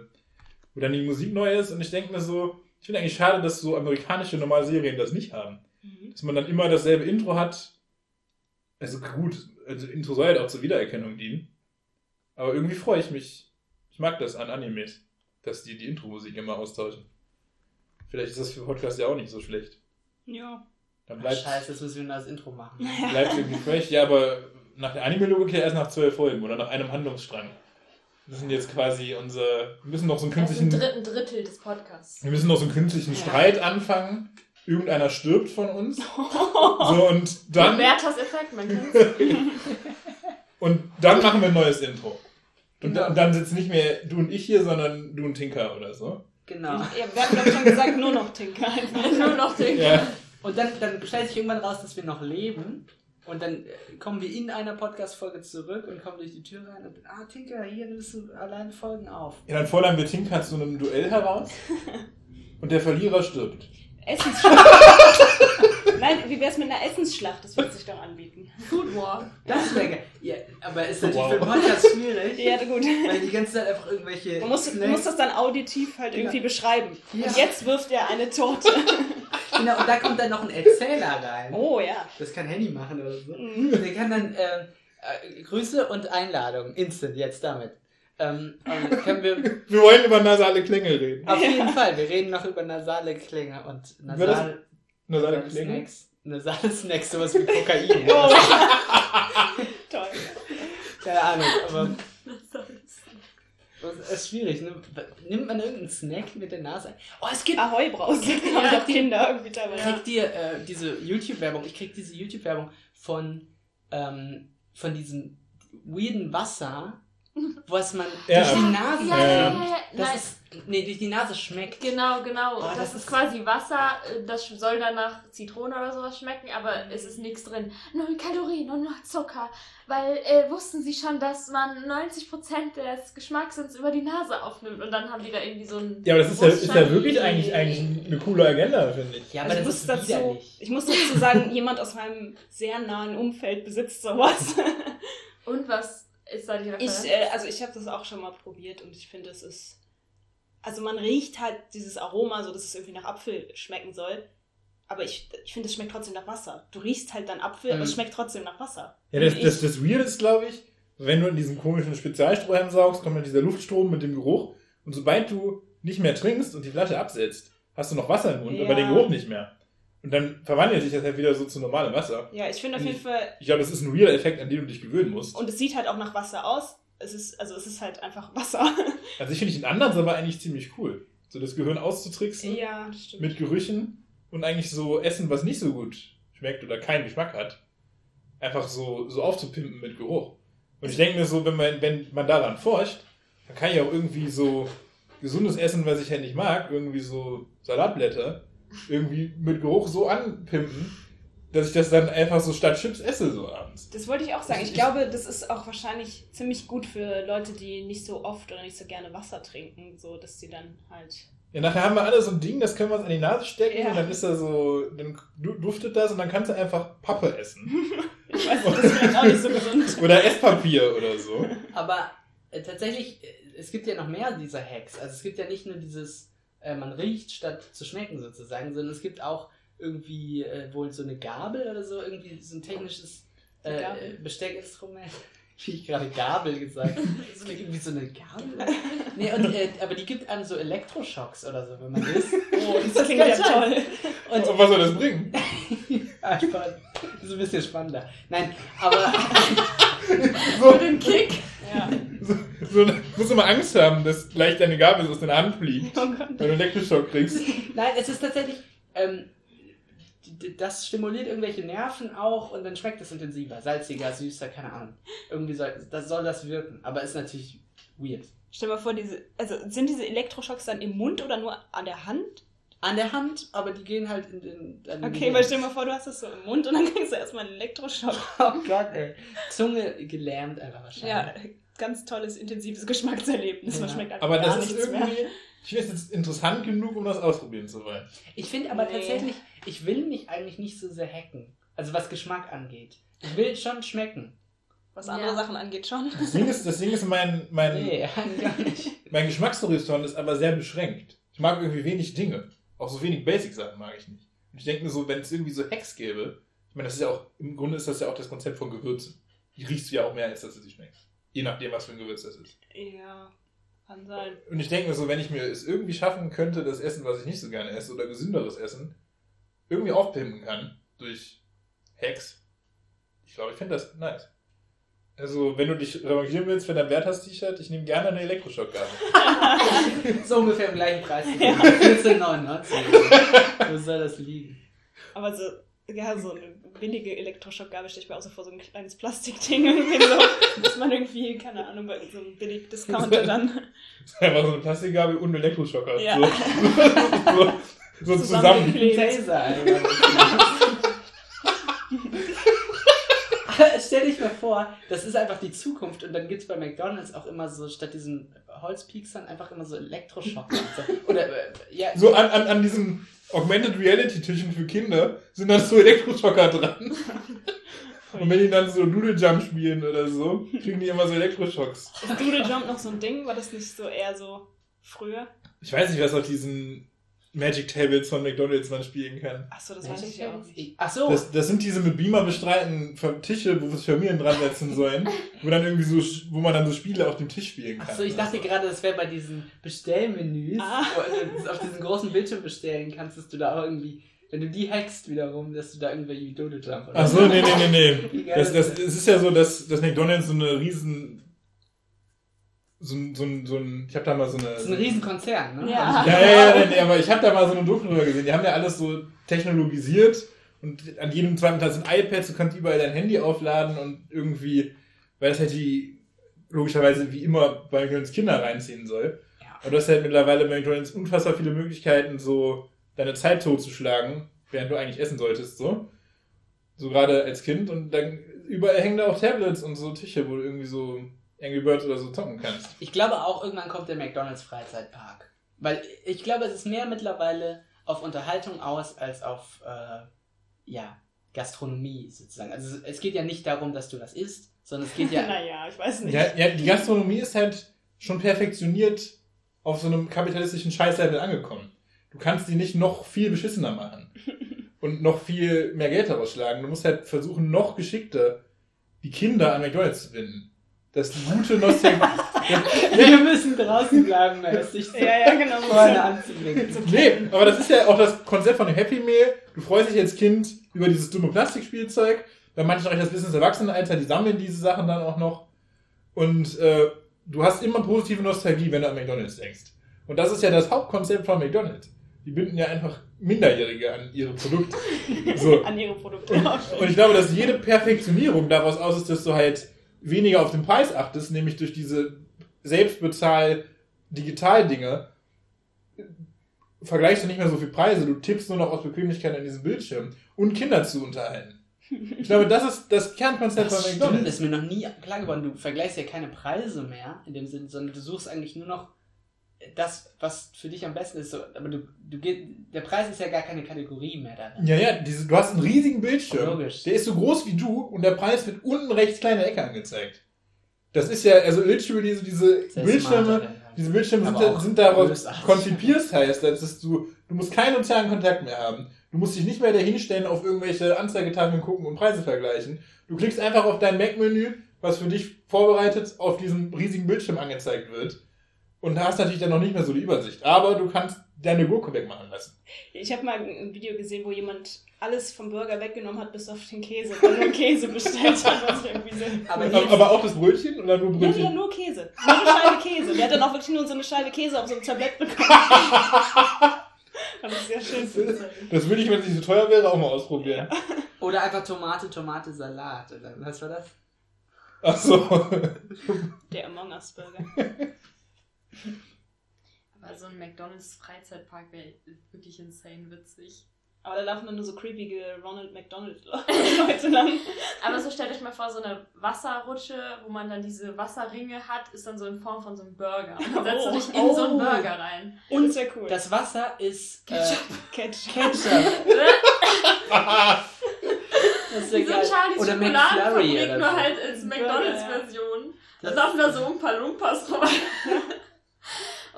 wo dann die Musik neu ist. Und ich denke mir so, ich finde eigentlich schade, dass so amerikanische normale Serien das nicht haben. Mhm. Dass man dann immer dasselbe Intro hat. Also gut, also Intro soll halt auch zur Wiedererkennung dienen. Aber irgendwie freue ich mich. Ich mag das an Animes, dass die die Intro-Musik immer austauschen. Vielleicht ist das für Podcast ja auch nicht so schlecht. Ja. Dann Ach, bleibt Scheiße, jetzt müssen wir ein neues Intro machen. bleibt irgendwie fresh. Ja, aber nach der Anime-Logik ja erst nach zwölf Folgen oder nach einem Handlungsstrang. Das sind jetzt quasi unsere. Wir müssen noch so einen Das künstlichen. Drittel, ein Drittel des Podcasts. Wir müssen noch so einen künstlichen Ja. Streit anfangen. Irgendeiner stirbt von uns. [LAUGHS] So, und dann. Berthas Effekt, man. [LAUGHS] Und dann machen wir ein neues Intro. Und, Genau. dann, und dann sitzen nicht mehr du und ich hier, sondern du und Tinker oder so. Genau. Ja, wir haben glaube ich schon gesagt, nur noch Tinker einfach. [LAUGHS] Nur noch den. Ja. Und dann, dann stellt sich irgendwann raus, dass wir noch leben. Und dann äh, kommen wir in einer Podcast-Folge zurück und kommen durch die Tür rein und ah, Tinker, hier nimmst du allein Folgen auf. ja, dann fordern wir Tinker zu einem Duell heraus. [LAUGHS] Und der Verlierer stirbt. Essensschlacht. [LAUGHS] Nein, wie wär's mit einer Essensschlacht? Das würde sich doch anbieten. Food War. Das wäre geil. Ja, aber ist natürlich Wow. für den Podcast schwierig, Ja, gut. weil die ganze Zeit einfach irgendwelche. Du musst, du musst das dann auditiv halt irgendwie beschreiben. Ja. Und jetzt wirft er eine Torte. [LAUGHS] Genau, und da kommt dann noch ein Erzähler rein. Oh ja. Das kann Handy machen oder so. Mhm. Der kann dann ähm, äh, Grüße und Einladung, instant, jetzt damit. Ähm, können wir Wir wollen über nasale Klänge reden. auf jeden Fall, wir reden noch über nasale Klänge und Über das- nasal, Nasale Klänge? Snacks. Nasale Snacks, sowas wie Kokain. [LAUGHS] Oh. [LAUGHS] Toll. Keine Ahnung, aber [LAUGHS] das ist schwierig. Ne? Nimmt man irgendeinen Snack mit der Nase ein? Oh, es gibt Ahoi-Brause. Haben doch Kinder irgendwie teilweise. kriegt ihr äh, diese YouTube-Werbung, ich krieg diese YouTube-Werbung von, ähm, von diesem weirden Wasser, was man Ja. durch die Nase Ja, ja, ja, ja. Das Nein. ist, nee, durch die Nase schmeckt. Genau, genau. Oh, das, das ist ist- quasi Wasser, äh, das soll dann nach Zitrone oder sowas schmecken, aber es ist nichts drin. Null Kalorien und nur Zucker. Weil äh, wussten sie schon, dass man 90% des Geschmackssinns über die Nase aufnimmt und dann haben die da irgendwie so ein. Ja, aber das ist ja, ist ja wirklich eigentlich, eigentlich eine coole Agenda, finde ich. Ja, aber Also ich, das muss ist dazu, ich muss dazu sagen, [LAUGHS] jemand aus meinem sehr nahen Umfeld besitzt sowas. Und was ist da die Referenz? Ich, äh, also ich habe das auch schon mal probiert und ich finde, es ist. Also man riecht halt dieses Aroma, so dass es irgendwie nach Apfel schmecken soll. Aber ich, ich finde, es schmeckt trotzdem nach Wasser. Du riechst halt dann Apfel, aber es Mhm. schmeckt trotzdem nach Wasser. Ja, das, das, das Weird ist, glaube ich, wenn du in diesem komischen Spezialstrohhalm saugst, kommt dann dieser Luftstrom mit dem Geruch. Und sobald du nicht mehr trinkst und die Flasche absetzt, hast du noch Wasser im Mund, Ja. aber den Geruch nicht mehr. Und dann verwandelt sich das halt wieder so zu normalem Wasser. Ja, ich finde auf jeden Fall. Ich glaube, das ist ein weirder Effekt, an den du dich gewöhnen musst. Und es sieht halt auch nach Wasser aus. Es ist, also es ist halt einfach Wasser. [LAUGHS] Also ich finde den Ansatz aber eigentlich ziemlich cool. So das Gehirn auszutricksen ja, mit Gerüchen und eigentlich so Essen, was nicht so gut schmeckt oder keinen Geschmack hat, einfach so, so aufzupimpen mit Geruch. Und ich denke mir so, wenn man, wenn man daran forscht, dann kann ich auch irgendwie so gesundes Essen, was ich ja nicht mag, irgendwie so Salatblätter, irgendwie mit Geruch so anpimpen, dass ich das dann einfach so statt Chips esse so abends. Das wollte ich auch sagen. Ich glaube, das ist auch wahrscheinlich ziemlich gut für Leute, die nicht so oft oder nicht so gerne Wasser trinken, so dass sie dann halt. Ja, nachher haben wir alle so ein Ding, das können wir uns an die Nase stecken Ja. und dann ist da so, dann du- duftet das und dann kannst du einfach Pappe essen. [LAUGHS] Ich weiß nicht, das ist auch nicht so gesund. [LAUGHS] Oder Esspapier oder so. Aber äh, tatsächlich, äh, es gibt ja noch mehr dieser Hacks. Also es gibt ja nicht nur dieses, äh, man riecht statt zu schmecken sozusagen, sondern es gibt auch irgendwie äh, wohl so eine Gabel oder so, irgendwie so ein technisches äh? Besteckinstrument. [LAUGHS] Wie ich gerade Gabel gesagt habe. [LAUGHS] Das ist irgendwie so eine Gabel. [LAUGHS] Nee, und, äh, aber die gibt einem so Elektroschocks oder so, wenn man isst. Oh, das klingt ja toll. Und Und was soll das bringen? einfach, das ist ein bisschen spannender. Nein, aber Für den Kick. Ja. So, du musst immer Angst haben, dass gleich deine Gabel aus deiner Hand fliegt, Oh weil du Elektroschock kriegst. Nein, es ist tatsächlich, ähm, das stimuliert irgendwelche Nerven auch und dann schmeckt es intensiver, salziger, süßer, keine Ahnung. Irgendwie soll das, soll das wirken, aber ist natürlich weird. Stell dir mal vor, diese, also sind diese Elektroschocks dann im Mund oder nur an der Hand? An der Hand, aber die gehen halt in den. den Okay, weil stell dir mal vor, du hast das so im Mund und dann kriegst du erstmal einen Elektroschock. [LAUGHS] Oh Gott, ey. Zunge gelähmt einfach Ja, wahrscheinlich. ganz tolles, intensives Geschmackserlebnis. Man Ja. schmeckt einfach Aber gar das ist nichts mehr. Ich finde es jetzt interessant genug, um das ausprobieren zu wollen. Ich finde aber Nee. tatsächlich, ich will mich eigentlich nicht so sehr hacken. Also was Geschmack angeht. Ich will schon schmecken. Was andere Ja. Sachen angeht schon. Das Ding ist, das Ding ist mein, mein, Nee, [LAUGHS] mein Geschmackshorizont ist aber sehr beschränkt. Ich mag irgendwie wenig Dinge. Auch so wenig Basic-Sachen mag ich nicht. Und ich denke mir so, wenn es irgendwie so Hacks gäbe, ich meine, das ist ja auch, im Grunde ist das ja auch das Konzept von Gewürzen. Die riechst du ja auch mehr, als dass du sie schmeckst. Je nachdem, was für ein Gewürz das ist. Ja, kann sein. Und ich denke mir so, wenn ich mir es irgendwie schaffen könnte, das Essen, was ich nicht so gerne esse, oder gesünderes Essen, irgendwie aufpimpen kann durch Hacks, ich glaube, ich finde das nice. Also, wenn du dich revanchieren willst für dein Werthers-T-Shirt, ich nehme gerne eine Elektroschockgabel. [LAUGHS] So ungefähr im gleichen Preis. 14,99. [LAUGHS] Wo soll das liegen? Aber so, ja, so eine billige Elektroschockgabel stelle ich mir auch so vor, so ein kleines Plastikding irgendwie so, dass man irgendwie, keine Ahnung, bei so einem billig Discounter dann. Das ist einfach so eine Plastikgabel und ein Elektroschocker. Ja. [LAUGHS] So, so, so zusammen. Zusammengeklebt. [LAUGHS] Stell dich mal vor, das ist einfach die Zukunft und dann gibt es bei McDonalds auch immer so, statt diesen Holzpiekstern einfach immer so Elektroschocker. und [LAUGHS] so. Oder, äh, ja, So an, an, an diesen Augmented Reality Tischen für Kinder sind dann so Elektroschocker dran. Und wenn die dann so Doodle Jump spielen oder so, kriegen die immer so Elektroschocks. Ist Doodle Jump noch so ein Ding? War das nicht so eher so früher? Ich weiß nicht, was auf diesen Magic Tables von McDonalds man spielen kann. Achso, das weiß ich ja auch nicht. Ach so. Das, das sind diese mit Beamer bestreiten Tische, wo sich Familien dran setzen sollen, [LAUGHS] wo dann irgendwie so, wo man dann so Spiele auf dem Tisch spielen kann. Achso, ich dachte gerade, das wäre bei diesen Bestellmenüs, Ah. wo du auf diesen großen Bildschirm bestellen kannst, dass du da auch irgendwie, wenn du die hackst wiederum, dass du da irgendwie Doodle Jump oder Ach so, nee, nee, nee, nee. [LAUGHS] das, das? es ist ja so, dass, dass McDonalds so eine riesen, so ein, so ein, so ein, ich habe da mal so eine... Das ist ein Riesenkonzern, ne? Ja. Ja, ja, ja, nee, aber ich habe da mal so eine Doku drüber gesehen. Die haben ja alles so technologisiert und an jedem zweiten Tag sind iPads, du kannst überall dein Handy aufladen und irgendwie, weil das halt die, logischerweise wie immer bei McDonalds Kinder reinziehen soll. Ja. Und du hast halt mittlerweile bei McDonalds unfassbar viele Möglichkeiten, so deine Zeit totzuschlagen, während du eigentlich essen solltest, so. So gerade als Kind und dann überall hängen da auch Tablets und so Tische, wo du irgendwie so Angry Birds oder so zocken kannst. Ich glaube auch, irgendwann kommt der McDonalds Freizeitpark. Weil ich glaube, es ist mehr mittlerweile auf Unterhaltung aus als auf, äh, ja, Gastronomie sozusagen. Also es geht ja nicht darum, dass du das isst, sondern es geht ja... [LAUGHS] Naja, ich weiß nicht. Ja, ja, die Gastronomie ist halt schon perfektioniert auf so einem kapitalistischen Scheißlevel angekommen. Du kannst die nicht noch viel beschissener machen [LAUGHS] und noch viel mehr Geld daraus schlagen. Du musst halt versuchen, noch geschickter die Kinder an McDonalds zu binden. Die gute Nostalgie. [LAUGHS] Wir müssen draußen bleiben, ist sich so Ja, ja, genau. vorne anzubringen. [LAUGHS] nee, aber das ist ja auch das Konzept von dem Happy Meal. Du freust dich als Kind über dieses dumme Plastikspielzeug. Bei manchen reicht das bis ins Erwachsenenalter, die sammeln diese Sachen dann auch noch. Und äh, du hast immer positive Nostalgie, wenn du an McDonalds denkst. Und das ist ja das Hauptkonzept von McDonalds. Die binden ja einfach Minderjährige an ihre Produkte. [LAUGHS] So. An ihre Produkte. Und ich glaube, dass jede Perfektionierung daraus aus ist, dass du halt weniger auf den Preis achtest, nämlich durch diese Selbstbezahl-Digital-Dinge vergleichst du nicht mehr so viel Preise, du tippst nur noch aus Bequemlichkeit an diesem Bildschirm und Kinder zu unterhalten. [LAUGHS] Ich glaube, das ist das Kernkonzept Das von stimmt, McDonalds. ist mir noch nie klar geworden. Du vergleichst ja keine Preise mehr in dem Sinne, sondern du suchst eigentlich nur noch das, was für dich am besten ist. So, aber du, du geh, der Preis ist ja gar keine Kategorie mehr darin. Ja, ja, diese, du hast einen riesigen Bildschirm. Logisch. Der ist so groß wie du und der Preis wird unten rechts kleine Ecke angezeigt. Das ist ja, also literally so diese Sehr Bildschirme, diese Bildschirme sind, da, sind darauf konzipiert, heißt, das ist du, du musst keinen sozialen Kontakt mehr haben. Du musst dich nicht mehr dahinstellen, auf irgendwelche Anzeigetafeln gucken und Preise vergleichen. Du klickst einfach auf dein Mac-Menü, was für dich vorbereitet auf diesem riesigen Bildschirm angezeigt wird. Und hast natürlich dann noch nicht mehr so die Übersicht. Aber du kannst deine Gurke wegmachen lassen. Ich habe mal ein Video gesehen, wo jemand alles vom Burger weggenommen hat, bis auf den Käse, weil nur Käse bestellt hat. Was irgendwie so Aber Aber, auch das Brötchen oder nur ja, Brötchen? ja, nur Käse. Nur eine Scheibe Käse. Der hat dann auch wirklich nur so eine Scheibe Käse auf so einem Tablett bekommen. [LAUGHS] das ist ja schön. Das würde ich, wenn es nicht so teuer wäre, auch mal ausprobieren. Oder einfach Tomate, Tomate, Salat. Oder was war das? Ach so. Der Among Us Burger. [LAUGHS] [LAUGHS] Aber so ein McDonalds Freizeitpark wäre wirklich insane witzig. Aber da laufen dann nur so creepige Ronald McDonald [LAUGHS] [LAUGHS] Leute lang. Aber so stellt euch mal vor, so eine Wasserrutsche, wo man dann diese Wasserringe hat, ist dann so in Form von so einem Burger. Und dann setzt du dich in so einen Oh. Burger rein. Und wäre cool. Das Wasser ist äh, Ketchup. Ketchup. Das ist ja so ein geil. Charlie's Oder McFlurry nur oder so. halt als McDonalds-Version. Da Das- laufen da so ein paar Lumpas vorbei.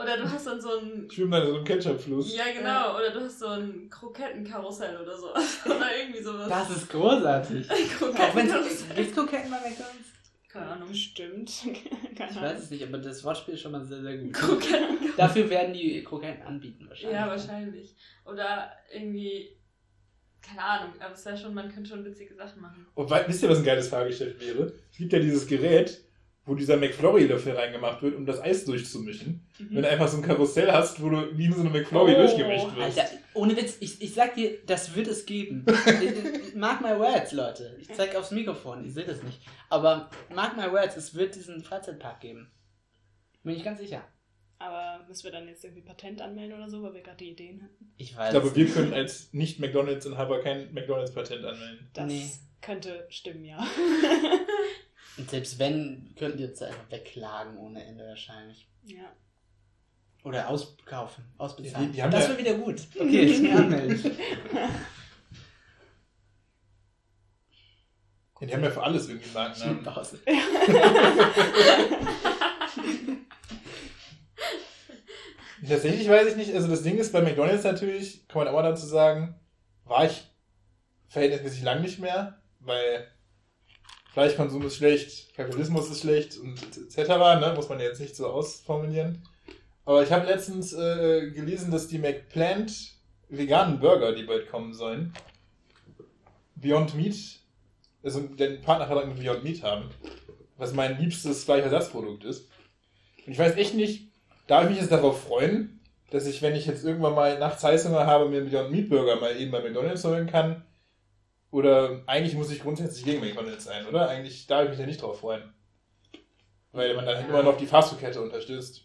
Oder du hast dann so ein. Schwimmen dann in so einem Ketchup-Fluss. Ja, genau. Oder du hast so ein Krokettenkarussell oder so. [LAUGHS] Oder irgendwie sowas. Das ist großartig. [LAUGHS] Auch wenn Krokettenkarussell. Gibt's Kroketten bei McDonalds? Keine Ahnung. Stimmt. [LAUGHS] Keine Ich Ahnung. weiß es nicht, aber das Wortspiel ist schon mal sehr, sehr gut. Kroketten. Dafür werden die Kroketten anbieten wahrscheinlich. Ja, wahrscheinlich. Oder irgendwie. keine Ahnung, aber es wäre schon, man könnte schon witzige Sachen machen. Und wisst ihr, was ein geiles Fahrgeschäft wäre? Es gibt ja dieses Gerät, wo dieser McFlurry-Löffel reingemacht wird, um das Eis durchzumischen. Wenn du einfach so ein Karussell hast, wo du wie in so eine McFlurry Oh, durchgemischt wirst. Alter, ohne Witz, ich, ich sag dir, das wird es geben. Ich- [LAUGHS] mark my words, Leute. Ich zeig aufs Mikrofon, ich sehe das nicht. Aber mark my words, es wird diesen Freizeitpark geben. Bin ich ganz sicher. Aber müssen wir dann jetzt irgendwie Patent anmelden oder so, weil wir gerade die Ideen hatten? Ich weiß. Ich glaube, es wir können als Nicht-McDonalds-Inhaber kein McDonalds-Patent anmelden. Das Nee. könnte stimmen, ja. [LAUGHS] Und selbst wenn, könnten die uns einfach wegklagen ohne Ende wahrscheinlich. ja. Oder auskaufen, ausbezahlen. Die- die haben das ja- wäre wieder gut. Okay, [LAUGHS] ich bin anmelden. Ja, die haben ja für alles irgendwie Markennamen. Pause. [LAUGHS] Tatsächlich weiß ich nicht, also das Ding ist bei McDonalds natürlich, kann man auch dazu sagen, war ich verhältnismäßig lang nicht mehr, weil Fleischkonsum ist schlecht, Kapitalismus ist schlecht und etc. Ne? Muss man jetzt nicht so ausformulieren. Aber ich habe letztens äh, gelesen, dass die McPlant veganen Burger, die bald kommen sollen, Beyond Meat, also den Partnervertrag mit Beyond Meat haben, was mein liebstes Fleischersatzprodukt ist. Und ich weiß echt nicht, darf ich mich jetzt darauf freuen, dass ich, wenn ich jetzt irgendwann mal nachts Heißhunger habe, mir einen Beyond Meat Burger mal eben bei McDonalds holen kann? Oder eigentlich muss ich grundsätzlich gegen McDonalds sein, oder? Eigentlich darf ich mich ja nicht drauf freuen. Weil man dann Ja. immer noch die Fastfood-Kette unterstützt.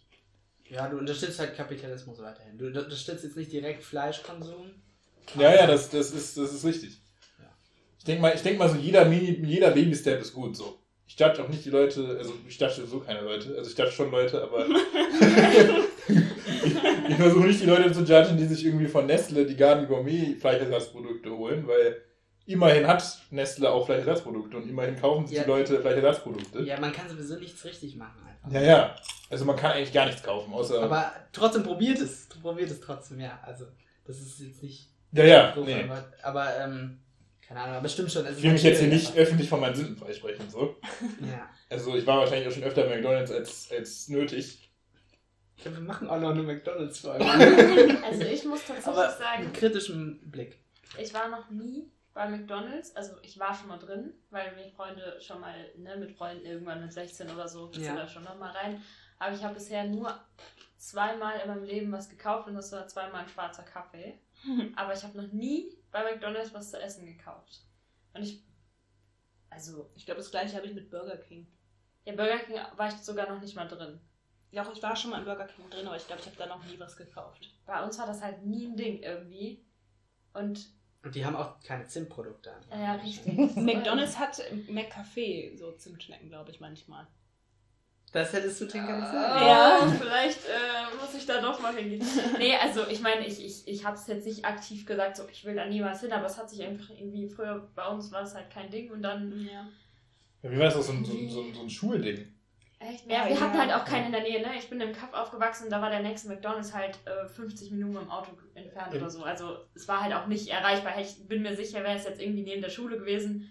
Ja, du unterstützt halt Kapitalismus weiterhin. Du unterstützt jetzt nicht direkt Fleischkonsum. Ja, ja, das, das, ist, das ist richtig. Ja. Ich denke mal, ich denk mal so, jeder, Mini, jeder Baby-Step ist gut so. Ich judge auch nicht die Leute, also ich judge sowieso keine Leute, also ich judge schon Leute, aber ich, [LAUGHS] [LAUGHS] ich versuche nicht die Leute zu judgen, die sich irgendwie von Nestle die Garden Gourmet Fleischersatzprodukte holen, weil immerhin hat Nestle auch Fleischersatzprodukte und immerhin kaufen sich Ja. die Leute Fleischersatzprodukte. Ja, man kann sowieso nichts richtig machen einfach. Ja, ja. Also man kann eigentlich gar nichts kaufen, außer. Aber trotzdem probiert es. Probiert es trotzdem, ja. Also, das ist jetzt nicht ja, ja, doof, nee. aber, aber ähm, keine Ahnung, aber stimmt schon. es Ich will mich jetzt hier nicht öffentlich von meinen Sünden freisprechen, so. [LAUGHS] Ja. Also ich war wahrscheinlich auch schon öfter bei McDonalds als, als nötig. Ich glaube, wir machen auch noch eine McDonalds-Folge. [LAUGHS] Also ich muss tatsächlich aber sagen, mit kritischem Blick. ich war noch nie bei McDonalds. Also ich war schon mal drin, weil mich Freunde schon mal, ne, mit Freunden irgendwann mit 16 oder so, bist Ja. du da schon noch mal rein. Aber ich habe bisher nur zweimal in meinem Leben was gekauft und das war zweimal ein schwarzer Kaffee. [LAUGHS] Aber ich habe noch nie bei McDonalds was zu essen gekauft. Und ich, also, Ich glaube, das gleiche habe ich mit Burger King. ja, Burger King war ich sogar noch nicht mal drin. Ja, auch ich war schon mal in Burger King drin, aber ich glaube, ich habe da noch nie was gekauft. Bei uns war das halt nie ein Ding irgendwie. Und, Und die haben auch keine Zimtprodukte. äh, ja, richtig. [LAUGHS] McDonalds hat im McCafé so Zimtschnecken, glaube ich, manchmal. Das hättest du Tinker nicht sagen. Ja, vielleicht äh, muss ich da doch mal hingehen. [LAUGHS] Nee, also ich meine, ich, ich, ich habe es jetzt nicht aktiv gesagt, so ich will da niemals hin, aber es hat sich einfach irgendwie früher, bei uns war es halt kein Ding und dann. Ja. Ja, wie war das auch so ein, so ein, so ein, so ein Schulding? Echt? Ja, wir ja. hatten halt auch keinen in der Nähe, ne? Ich bin im Kaff aufgewachsen und da war der nächste McDonalds halt äh, 50 Minuten im Auto entfernt Ja. oder so. Also es war halt auch nicht erreichbar. Ich bin mir sicher, wäre es jetzt irgendwie neben der Schule gewesen,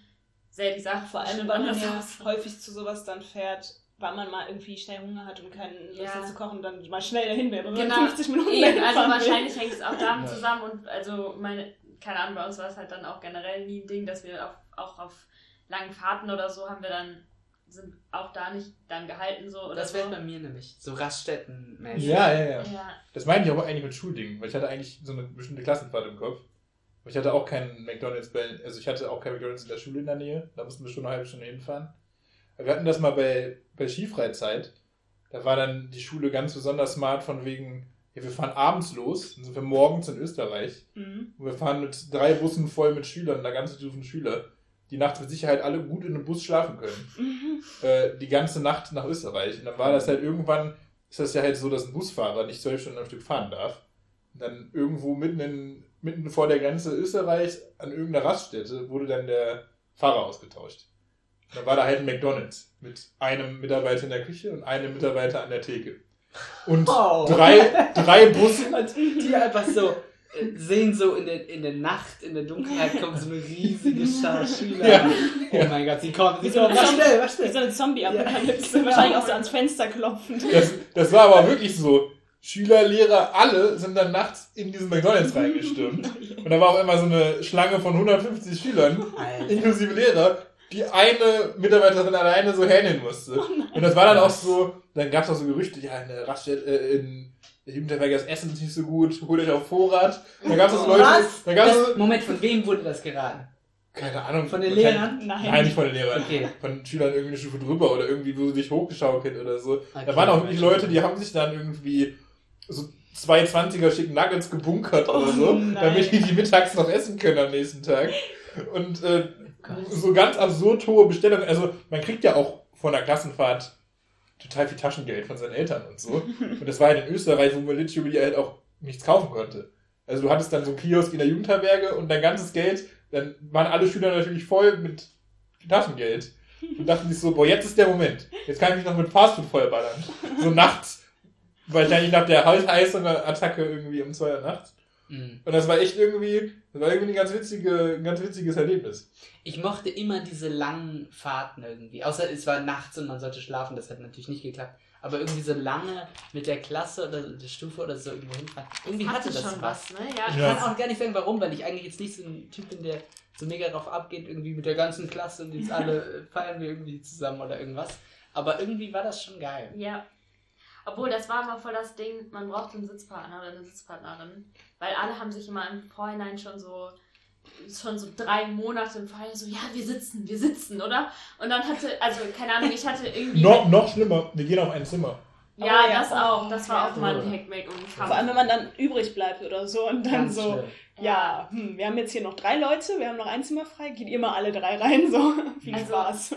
die Sache Vor allem, weil man ja [LAUGHS] häufig zu sowas dann fährt, weil man mal irgendwie schnell Hunger hat und keine Lust Ja. hat zu kochen dann mal schnell dahin wäre. Wenn Genau. 50 Minuten Eben, also wahrscheinlich hängt es auch [LAUGHS] damit Ja. zusammen und also meine, keine Ahnung, bei uns war es halt dann auch generell nie ein Ding, dass wir auf, auch auf langen Fahrten oder so haben wir dann, sind auch da nicht dann gehalten so oder Das so. wäre bei mir nämlich. So Raststätten-mäßig. Ja, ja, ja. Ja, Das meine ich aber eigentlich mit Schuldingen, weil ich hatte eigentlich so eine bestimmte Klassenfahrt im Kopf. Aber ich hatte auch keinen McDonalds bei, also ich hatte auch keinen McDonalds in der Schule in der Nähe. Da mussten wir schon eine halbe Stunde hinfahren. Aber wir hatten das mal bei, bei Skifreizeit. Da war dann die Schule ganz besonders smart von wegen, ja, wir fahren abends los, dann sind wir morgens in Österreich. Mhm. Und wir fahren mit drei Bussen voll mit Schülern, einer ganzen Stufen Schüler, die nachts mit Sicherheit alle gut in einem Bus schlafen können. Mhm. Äh, die ganze Nacht nach Österreich. Und dann war das halt irgendwann, ist das ja halt so, dass ein Busfahrer nicht zwölf Stunden am Stück fahren darf. Und dann irgendwo mitten, in, mitten vor der Grenze Österreichs an irgendeiner Raststätte wurde dann der Fahrer ausgetauscht. Und dann war da halt ein McDonalds mit einem Mitarbeiter in der Küche und einem Mitarbeiter an der Theke. Und Oh. drei, drei Bussen. [LAUGHS] Und die einfach so sehen so in der, in der Nacht, in der Dunkelheit kommt so eine riesige Schar Schüler. Ja. Oh mein Gott, sie kommen, sie so kommen. eine Mach Zombie- schnell, Wie schnell. so eine Zombie-Apokalypse. Ja. Wahrscheinlich auch so ans Fenster klopfend. Das, das war aber wirklich so. Schüler, Lehrer, alle sind dann nachts in diesen McDonalds reingestürmt. Und da war auch immer so eine Schlange von 150 Schülern, Alter. inklusive Lehrer, die eine Mitarbeiterin alleine so händern musste. Und das war dann auch so, dann gab es auch so Gerüchte, ja, in der Raststätte, äh, in der Jugendherberge das Essen ist nicht so gut, holt euch auf Vorrat. Dann gab es Leute, Was? dann gab es Das, Moment, von wem wurde das geraten? keine Ahnung. Von den Lehrern? Nein. Nein, nicht von den Lehrern. Okay. Von Schülern irgendwie eine Stufe drüber oder irgendwie, wo sie sich hochgeschaukelt oder so. Okay, da waren auch wirklich Leute, die haben sich dann irgendwie so zwei 20er schicken Nuggets gebunkert oder so, Oh nein. damit die die mittags noch essen können am nächsten Tag. Und äh, so ganz absurd hohe Bestellungen. Also man kriegt ja auch von der Klassenfahrt total viel Taschengeld von seinen Eltern und so. Und das war halt in Österreich, wo man literally halt auch nichts kaufen konnte. Also du hattest dann so einen Kiosk in der Jugendherberge und dein ganzes Geld, dann waren alle Schüler natürlich voll mit Taschengeld. Und dachten sich so, boah, jetzt ist der Moment. Jetzt kann ich mich noch mit Fastfood vollballern. So nachts. Wahrscheinlich nach der Heißhunger-Attacke irgendwie um zwei Uhr nachts. Mhm. Und das war echt irgendwie, das war irgendwie ein ganz, witzige, ein ganz witziges Erlebnis. Ich mochte immer diese langen Fahrten irgendwie. Außer es war nachts und man sollte schlafen, das hat natürlich nicht geklappt. Aber irgendwie so lange mit der Klasse oder der Stufe oder so irgendwo hinfahren. Irgendwie hatte, das schon was. was, ne? Ja, Ich Ja. kann auch gar nicht sagen, warum, weil ich eigentlich jetzt nicht so ein Typ bin, der so mega drauf abgeht, irgendwie mit der ganzen Klasse und jetzt alle [LAUGHS] feiern wir irgendwie zusammen oder irgendwas. Aber irgendwie war das schon geil. Ja. Obwohl, das war immer voll das Ding, man braucht einen Sitzpartner oder eine Sitzpartnerin. Weil alle haben sich immer im Vorhinein schon so, schon so drei Monate im Vorhinein so, ja, wir sitzen, wir sitzen, oder? Und dann hatte, also, keine Ahnung, ich hatte irgendwie. Noch, noch schlimmer, wir gehen auf ein Zimmer. ja, Oh ja, das oh, auch. Das war ja. auch mal ein Hackmack und Kampf. Vor allem, wenn man dann übrig bleibt oder so und dann Ganz so, ja, hm, wir haben jetzt hier noch drei Leute, wir haben noch ein Zimmer frei, geht ihr mal alle drei rein, so. [LAUGHS] Viel Also- Spaß.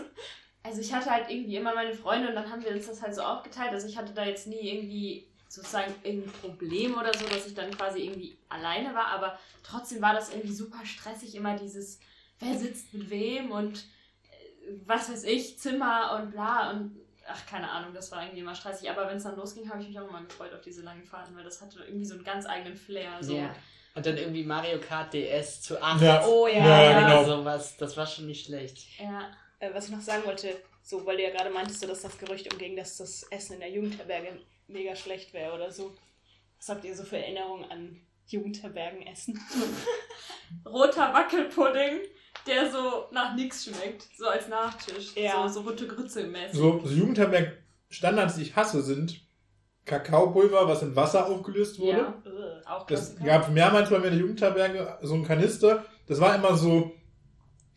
Also ich hatte halt irgendwie immer meine Freunde und dann haben wir uns das halt so aufgeteilt. Also ich hatte da jetzt nie irgendwie sozusagen irgendein Problem oder so, dass ich dann quasi irgendwie alleine war, aber trotzdem war das irgendwie super stressig, immer dieses, wer sitzt mit wem und äh, was weiß ich, Zimmer und bla und ach, keine Ahnung, das war irgendwie immer stressig. Aber wenn es dann losging, habe ich mich auch immer gefreut auf diese langen Fahrten, weil das hatte irgendwie so einen ganz eigenen Flair. So. Ja. Und dann irgendwie Mario Kart DS zu 8. Ja. Oh ja. Ja, ja, genau. sowas. Das war schon nicht schlecht. ja. Äh, was ich noch sagen wollte, so, weil du ja gerade meintest, so, dass das Gerücht umging, dass das Essen in der Jugendherberge mega schlecht wäre oder so. Was habt ihr so für Erinnerungen an Jugendherbergenessen? [LAUGHS] roter Wackelpudding, der so nach nichts schmeckt, so als Nachtisch. Ja. So, so rote Grütze mäßig. So, so Jugendherberg-Standards, die ich hasse, sind Kakaopulver, was in Wasser aufgelöst wurde. Ja, Ugh. auch Das Klassiker. gab mehrmals bei mir in der Jugendherberge so einen Kanister. Das war immer so,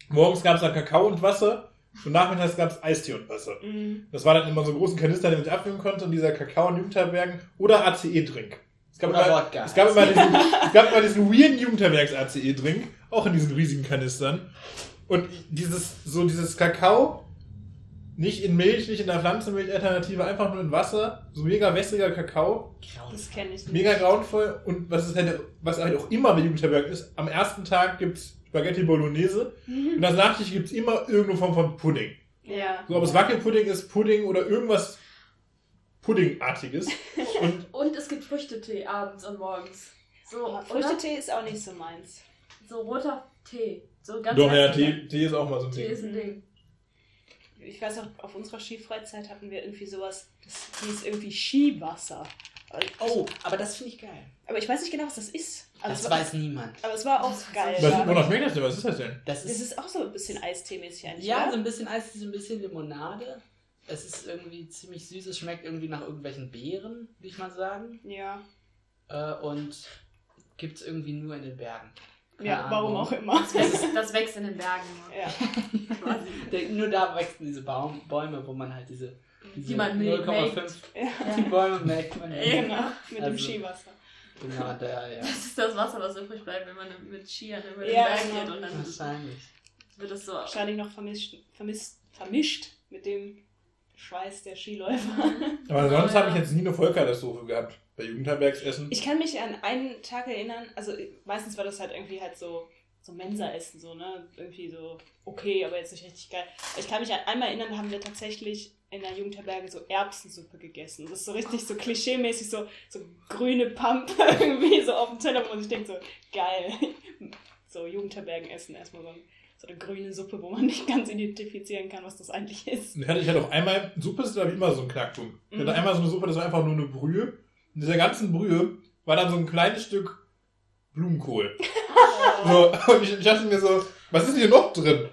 morgens gab es dann Kakao und Wasser und nachmittags gab es Eistee und Wasser. Mm. Das war dann immer so großen Kanister, den man sich abfüllen konnte und dieser Kakao in Jugendherbergen oder ACE-Drink. Es gab, immer, Wodka. es, gab immer diesen, es gab immer diesen weirden Jugendherbergs-ACE-Drink, auch in diesen riesigen Kanistern. Und dieses, so dieses Kakao, nicht in Milch, nicht in der Pflanzenmilch-Alternative, einfach nur in Wasser, so mega wässriger Kakao, Das kenne ich nicht. mega grauenvoll. Und was, ist halt, was halt auch immer bei Jugendherbergen ist, am ersten Tag gibt's Spaghetti Bolognese und als Nachtisch gibt's immer irgendeine Form von Pudding. Ja. So, ob es Wackelpudding ist, Pudding oder irgendwas Puddingartiges. [LAUGHS] Und Und es gibt Früchtetee abends und morgens. So? Früchtetee ist auch nicht so meins. So roter Tee. So ganz doch, ja. Tee, Tee ist auch mal so ein Tee Ding. ist ein Ding. Ich weiß auch, auf unserer Skifreizeit hatten wir irgendwie sowas, das hieß irgendwie Skiwasser. Oh, aber das finde ich geil. Aber ich weiß nicht genau, was das ist. Aber Das war, weiß niemand. aber es war auch Das geil. Was, ja. wonach schmeckt das denn? Was ist das denn? Das ist, ist auch so ein bisschen Eistee-mäßig eigentlich. ja, so oder? ein bisschen Eis, so ein bisschen Limonade. Es ist irgendwie ziemlich süß. Es schmeckt irgendwie nach irgendwelchen Beeren, würde ich mal sagen. ja. Äh, und gibt es irgendwie nur in den Bergen. Keine ja, warum Ahnung. auch immer. Das wächst, das wächst in den Bergen nur. Ja. [LAUGHS] Nur da wachsen diese Baum, Bäume, wo man halt diese Die man melkt. 0,5 ja. die Bäume melkt man nicht. Genau, mit dem Also- Skiwasser. Genau, da, ja. [LAUGHS] Das ist das Wasser, was übrig bleibt, wenn man mit Skiern über den Ja, Berg genau. geht und dann Wahrscheinlich. wird es so. Wahrscheinlich noch vermischt, vermisst, vermischt mit dem Schweiß der Skiläufer. [LAUGHS] Aber sonst Ja. habe ich jetzt nie eine Vollkatastrophe gehabt bei Jugendherbergsessen. Ich kann mich an einen Tag erinnern, also meistens war das halt irgendwie halt so, so Mensa-Essen, so, ne? Irgendwie so okay, aber jetzt nicht richtig geil. Ich kann mich an einmal erinnern, haben wir tatsächlich in der Jugendherberge so Erbsensuppe gegessen. Das ist so richtig so klischee-mäßig, so, so grüne Pampe [LAUGHS] irgendwie so auf dem Teller, wo man sich denkt, so geil. So Jugendherbergenessen erstmal so, so eine grüne Suppe, wo man nicht ganz identifizieren kann, was das eigentlich ist. Und ich hatte, ich auch einmal, Suppe ist glaube ich immer so ein Knackpunkt. Ich hatte Mhm. einmal so eine Suppe, das war einfach nur eine Brühe. Und in dieser ganzen Brühe war dann so ein kleines Stück Blumenkohl. [LAUGHS] so, und ich, ich dachte mir so, was ist hier noch drin?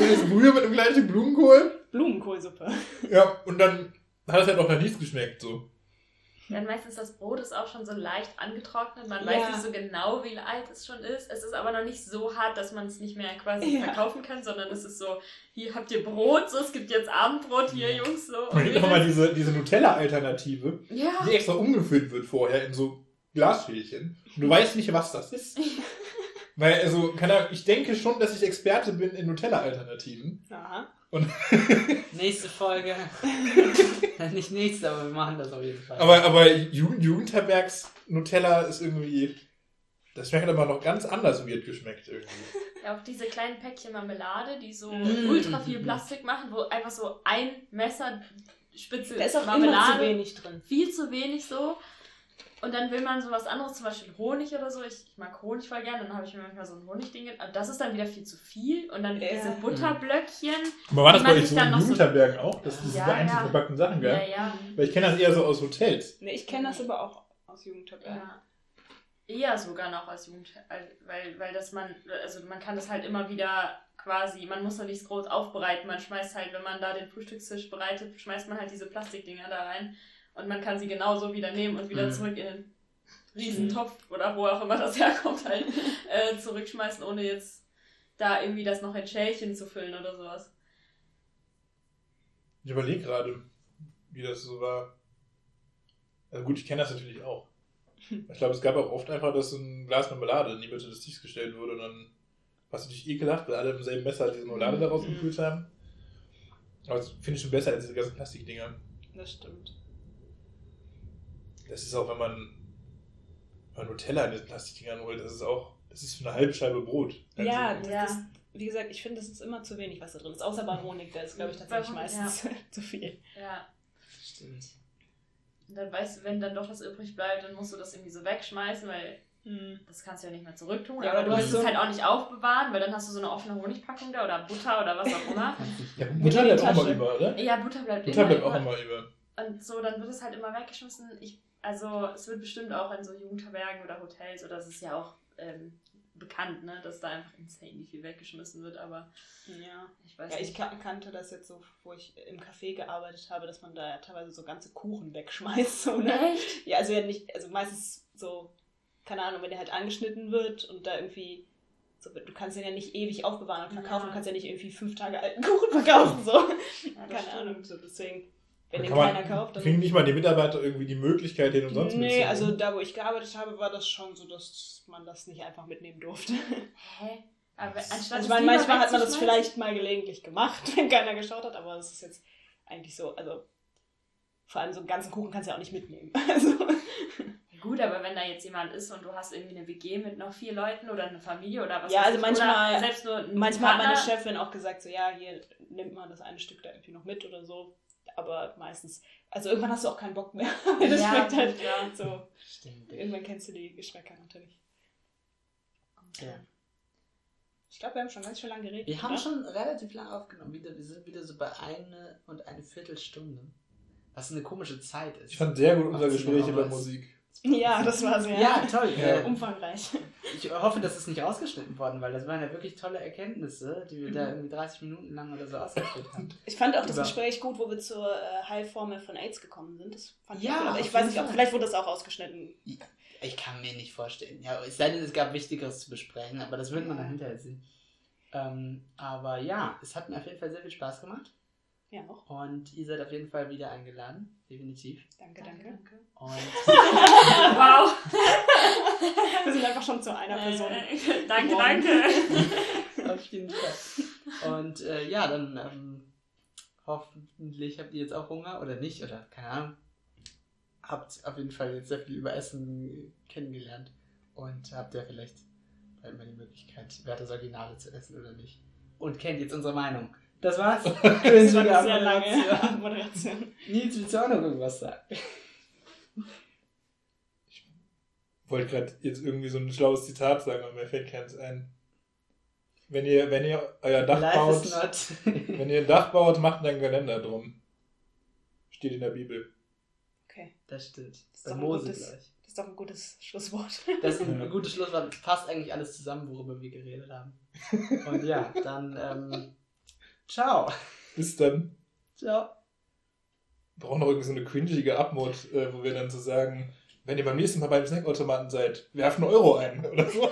Eine Brühe mit einem kleinen Stück Blumenkohl? Blumenkohlsuppe. Ja, und dann hat es halt auch nach nichts geschmeckt, so. Ja, und meistens das Brot ist auch schon so leicht angetrocknet. Man Ja. weiß nicht so genau, wie alt es schon ist. Es ist aber noch nicht so hart, dass man es nicht mehr quasi Ja. verkaufen kann, sondern es ist so, hier habt ihr Brot, so, es gibt jetzt Abendbrot, hier Jungs, so. Und jetzt nochmal diese, diese Nutella-Alternative, ja. die extra umgefüllt wird vorher in so Glasschälchen. Und du weißt nicht, was das ist. [LAUGHS] Weil, also, keine Ahnung, ich denke schon, dass ich Experte bin in Nutella-Alternativen. Aha. [LAUGHS] Nächste Folge. [LAUGHS] Nicht nächste, aber wir machen das auf jeden Fall. Aber, aber Jugend, Jugendherbergs Nutella ist irgendwie. Das schmeckt aber noch ganz anders weird geschmeckt irgendwie. [LAUGHS] Ja, auch diese kleinen Päckchen Marmelade, die so Mm. ultra viel Plastik machen, wo einfach so ein Messer Spitze Da ist auch Marmelade, immer zu wenig drin. viel zu wenig so. Und dann will man so was anderes, zum Beispiel Honig oder so. Ich, ich mag Honig voll gerne, dann habe ich mir manchmal so ein Honigding. aber Das ist dann wieder viel zu viel. Und dann Ja. diese Butterblöckchen. Aber war das Die bei euch so dann in noch so- Jugendherbergen auch, dass es diese Ja, einzeln ja. verpackten Sachen Ja, gab? ja. Weil ich kenne das eher so aus Hotels. Nee, ich kenne das aber auch aus Jugendherbergen. ja. Eher sogar noch als Jugend, weil, weil das man, also man kann das halt immer wieder quasi, man muss noch nichts groß aufbereiten. Man schmeißt halt, wenn man da den Frühstückstisch bereitet, schmeißt man halt diese Plastikdinger da rein und man kann sie genauso wieder nehmen und wieder Mhm. zurück in den Riesentopf oder wo auch immer das [LAUGHS] herkommt, halt äh, zurückschmeißen, ohne jetzt da irgendwie das noch in Schälchen zu füllen oder sowas. Ich überlege gerade, wie das so war. Also gut, ich kenne das natürlich auch. [LAUGHS] Ich glaube, es gab auch oft einfach, dass so ein Glas Marmelade in die Mitte des Tisches gestellt wurde und dann war es natürlich ekelhaft, weil alle im selben Messer diese Marmelade daraus Mhm. gekühlt haben. Aber das finde ich schon besser als diese ganzen Plastikdinger. Das stimmt. Das ist auch, wenn man, man Nutella in diesen Plastikdingern holt, das ist auch, das ist für eine halbe Scheibe Brot. Ja, Also, das, Ja. Das, wie gesagt, ich finde, das ist immer zu wenig, was da drin ist. Außer bei Honig, der ist, glaube ich, tatsächlich Bei Honig, meistens [LAUGHS] zu viel. Ja. Stimmt. Und dann weißt du, wenn dann doch was übrig bleibt, dann musst du das irgendwie so wegschmeißen, weil Hm. das kannst du ja nicht mehr zurücktun. Ja, aber du willst hast es so- halt auch nicht aufbewahren, weil dann hast du so eine offene Honigpackung da oder Butter oder was auch immer. [LAUGHS] ja, Butter bleibt auch mal Tasche. über, oder? ja, Butter bleibt Butter immer bleibt auch immer über. Und so, dann wird es halt immer weggeschmissen. Ich, also es wird bestimmt auch in so Jugendherbergen oder Hotels, oder es ist ja auch ähm, bekannt, ne, dass da einfach insane viel weggeschmissen wird, aber Ja. ich weiß Ja, ich nicht. kan- kannte das jetzt so, wo ich im Café gearbeitet habe, dass man da ja teilweise so ganze Kuchen wegschmeißt. [LAUGHS] So, ne? Echt? Ja, also ja nicht, also meistens so, keine Ahnung, wenn der halt angeschnitten wird und da irgendwie, so, du kannst den ja nicht ewig aufbewahren und verkaufen, Ja. du kannst ja nicht irgendwie fünf Tage alten Kuchen verkaufen, so. Ja, das keine stimmt. Ahnung, so deswegen, wenn den keiner kauft, dann... Kriegen nicht mal die Mitarbeiter irgendwie die Möglichkeit, den umsonst Nee, mitzunehmen? also da, wo ich gearbeitet habe, war das schon so, dass man das nicht einfach mitnehmen durfte. Hä? Aber anstatt Also ich meine, manchmal hat man das vielleicht mal gelegentlich gemacht, [LAUGHS] wenn keiner geschaut hat, aber es ist jetzt eigentlich so, also vor allem so einen ganzen Kuchen kannst du ja auch nicht mitnehmen. [LAUGHS] Also, Gut, aber wenn da jetzt jemand ist und du hast irgendwie eine WG mit noch vier Leuten oder eine Familie oder was Ja, also manchmal- selbst nur manchmal hat meine Chefin auch gesagt, so ja, hier nimmt man das eine Stück da irgendwie noch mit oder so. Aber meistens, also irgendwann hast du auch keinen Bock mehr. [LAUGHS] Das Ja, schmeckt halt ja. so. Stimmt. Irgendwann kennst du die Geschmäcker natürlich. Ja. Ich glaube, wir haben schon ganz schön lange geredet. Wir haben oder? schon relativ lang aufgenommen. Wieder, wir sind wieder so bei eine und eine Viertelstunde. Was eine komische Zeit ist. Ich fand sehr gut unser 18 Gespräch über. Musik. Ja, das war sehr Ja, toll. Ja. Äh, umfangreich. Ich hoffe, das ist nicht ausgeschnitten worden, weil das waren ja wirklich tolle Erkenntnisse, die wir Mhm. da irgendwie 30 Minuten lang oder so ausgeführt haben. Ich fand auch das Über- Gespräch gut, wo wir zur äh, Heilformel von AIDS gekommen sind. Das fand Ja, ich gut. Auf ich weiß nicht, ob vielleicht wurde das auch ausgeschnitten. Ich kann mir nicht vorstellen. Ja, es sei denn, es gab Wichtigeres zu besprechen, aber das wird man dann hinterher sehen. Ähm, aber ja, es hat mir auf jeden Fall sehr viel Spaß gemacht Ja, noch. und ihr seid auf jeden Fall wieder eingeladen, definitiv. Danke, danke. Und [LAUGHS] Wow. [LAUGHS] Wir sind einfach schon zu einer Person. Äh, danke, danke. [LAUGHS] auf jeden Fall. Und äh, ja, dann ähm, hoffentlich habt ihr jetzt auch Hunger oder nicht, oder keine Ahnung. Habt auf jeden Fall jetzt sehr viel über Essen kennengelernt und habt ja vielleicht bald mal die Möglichkeit, Werthers Originale zu essen oder nicht. Und kennt jetzt unsere Meinung. Das war's. [LAUGHS] Das war eine sehr lange [LAUGHS] Moderation. Nils, willst du auch noch irgendwas sagen? wollte gerade jetzt irgendwie so ein schlaues Zitat sagen, aber mir fällt keins ein. Wenn ihr, wenn ihr euer Dach Life is baut, not. [LAUGHS] wenn ihr ein Dach baut, macht ein Geländer drum. Steht in der Bibel. Okay. Das stimmt. ist Bei doch ein Mose gutes- gleich. Das ist doch ein gutes Schlusswort. Das ist ein Ja. gutes Schlusswort. Passt eigentlich alles zusammen, worüber wir geredet haben. Und ja, dann ähm, ciao. Bis dann. Ciao. Wir brauchen noch irgendwie so eine cringige Abmod, äh, wo wir dann so sagen, wenn ihr beim nächsten Mal beim Snackautomaten seid, werft einen Euro ein oder so.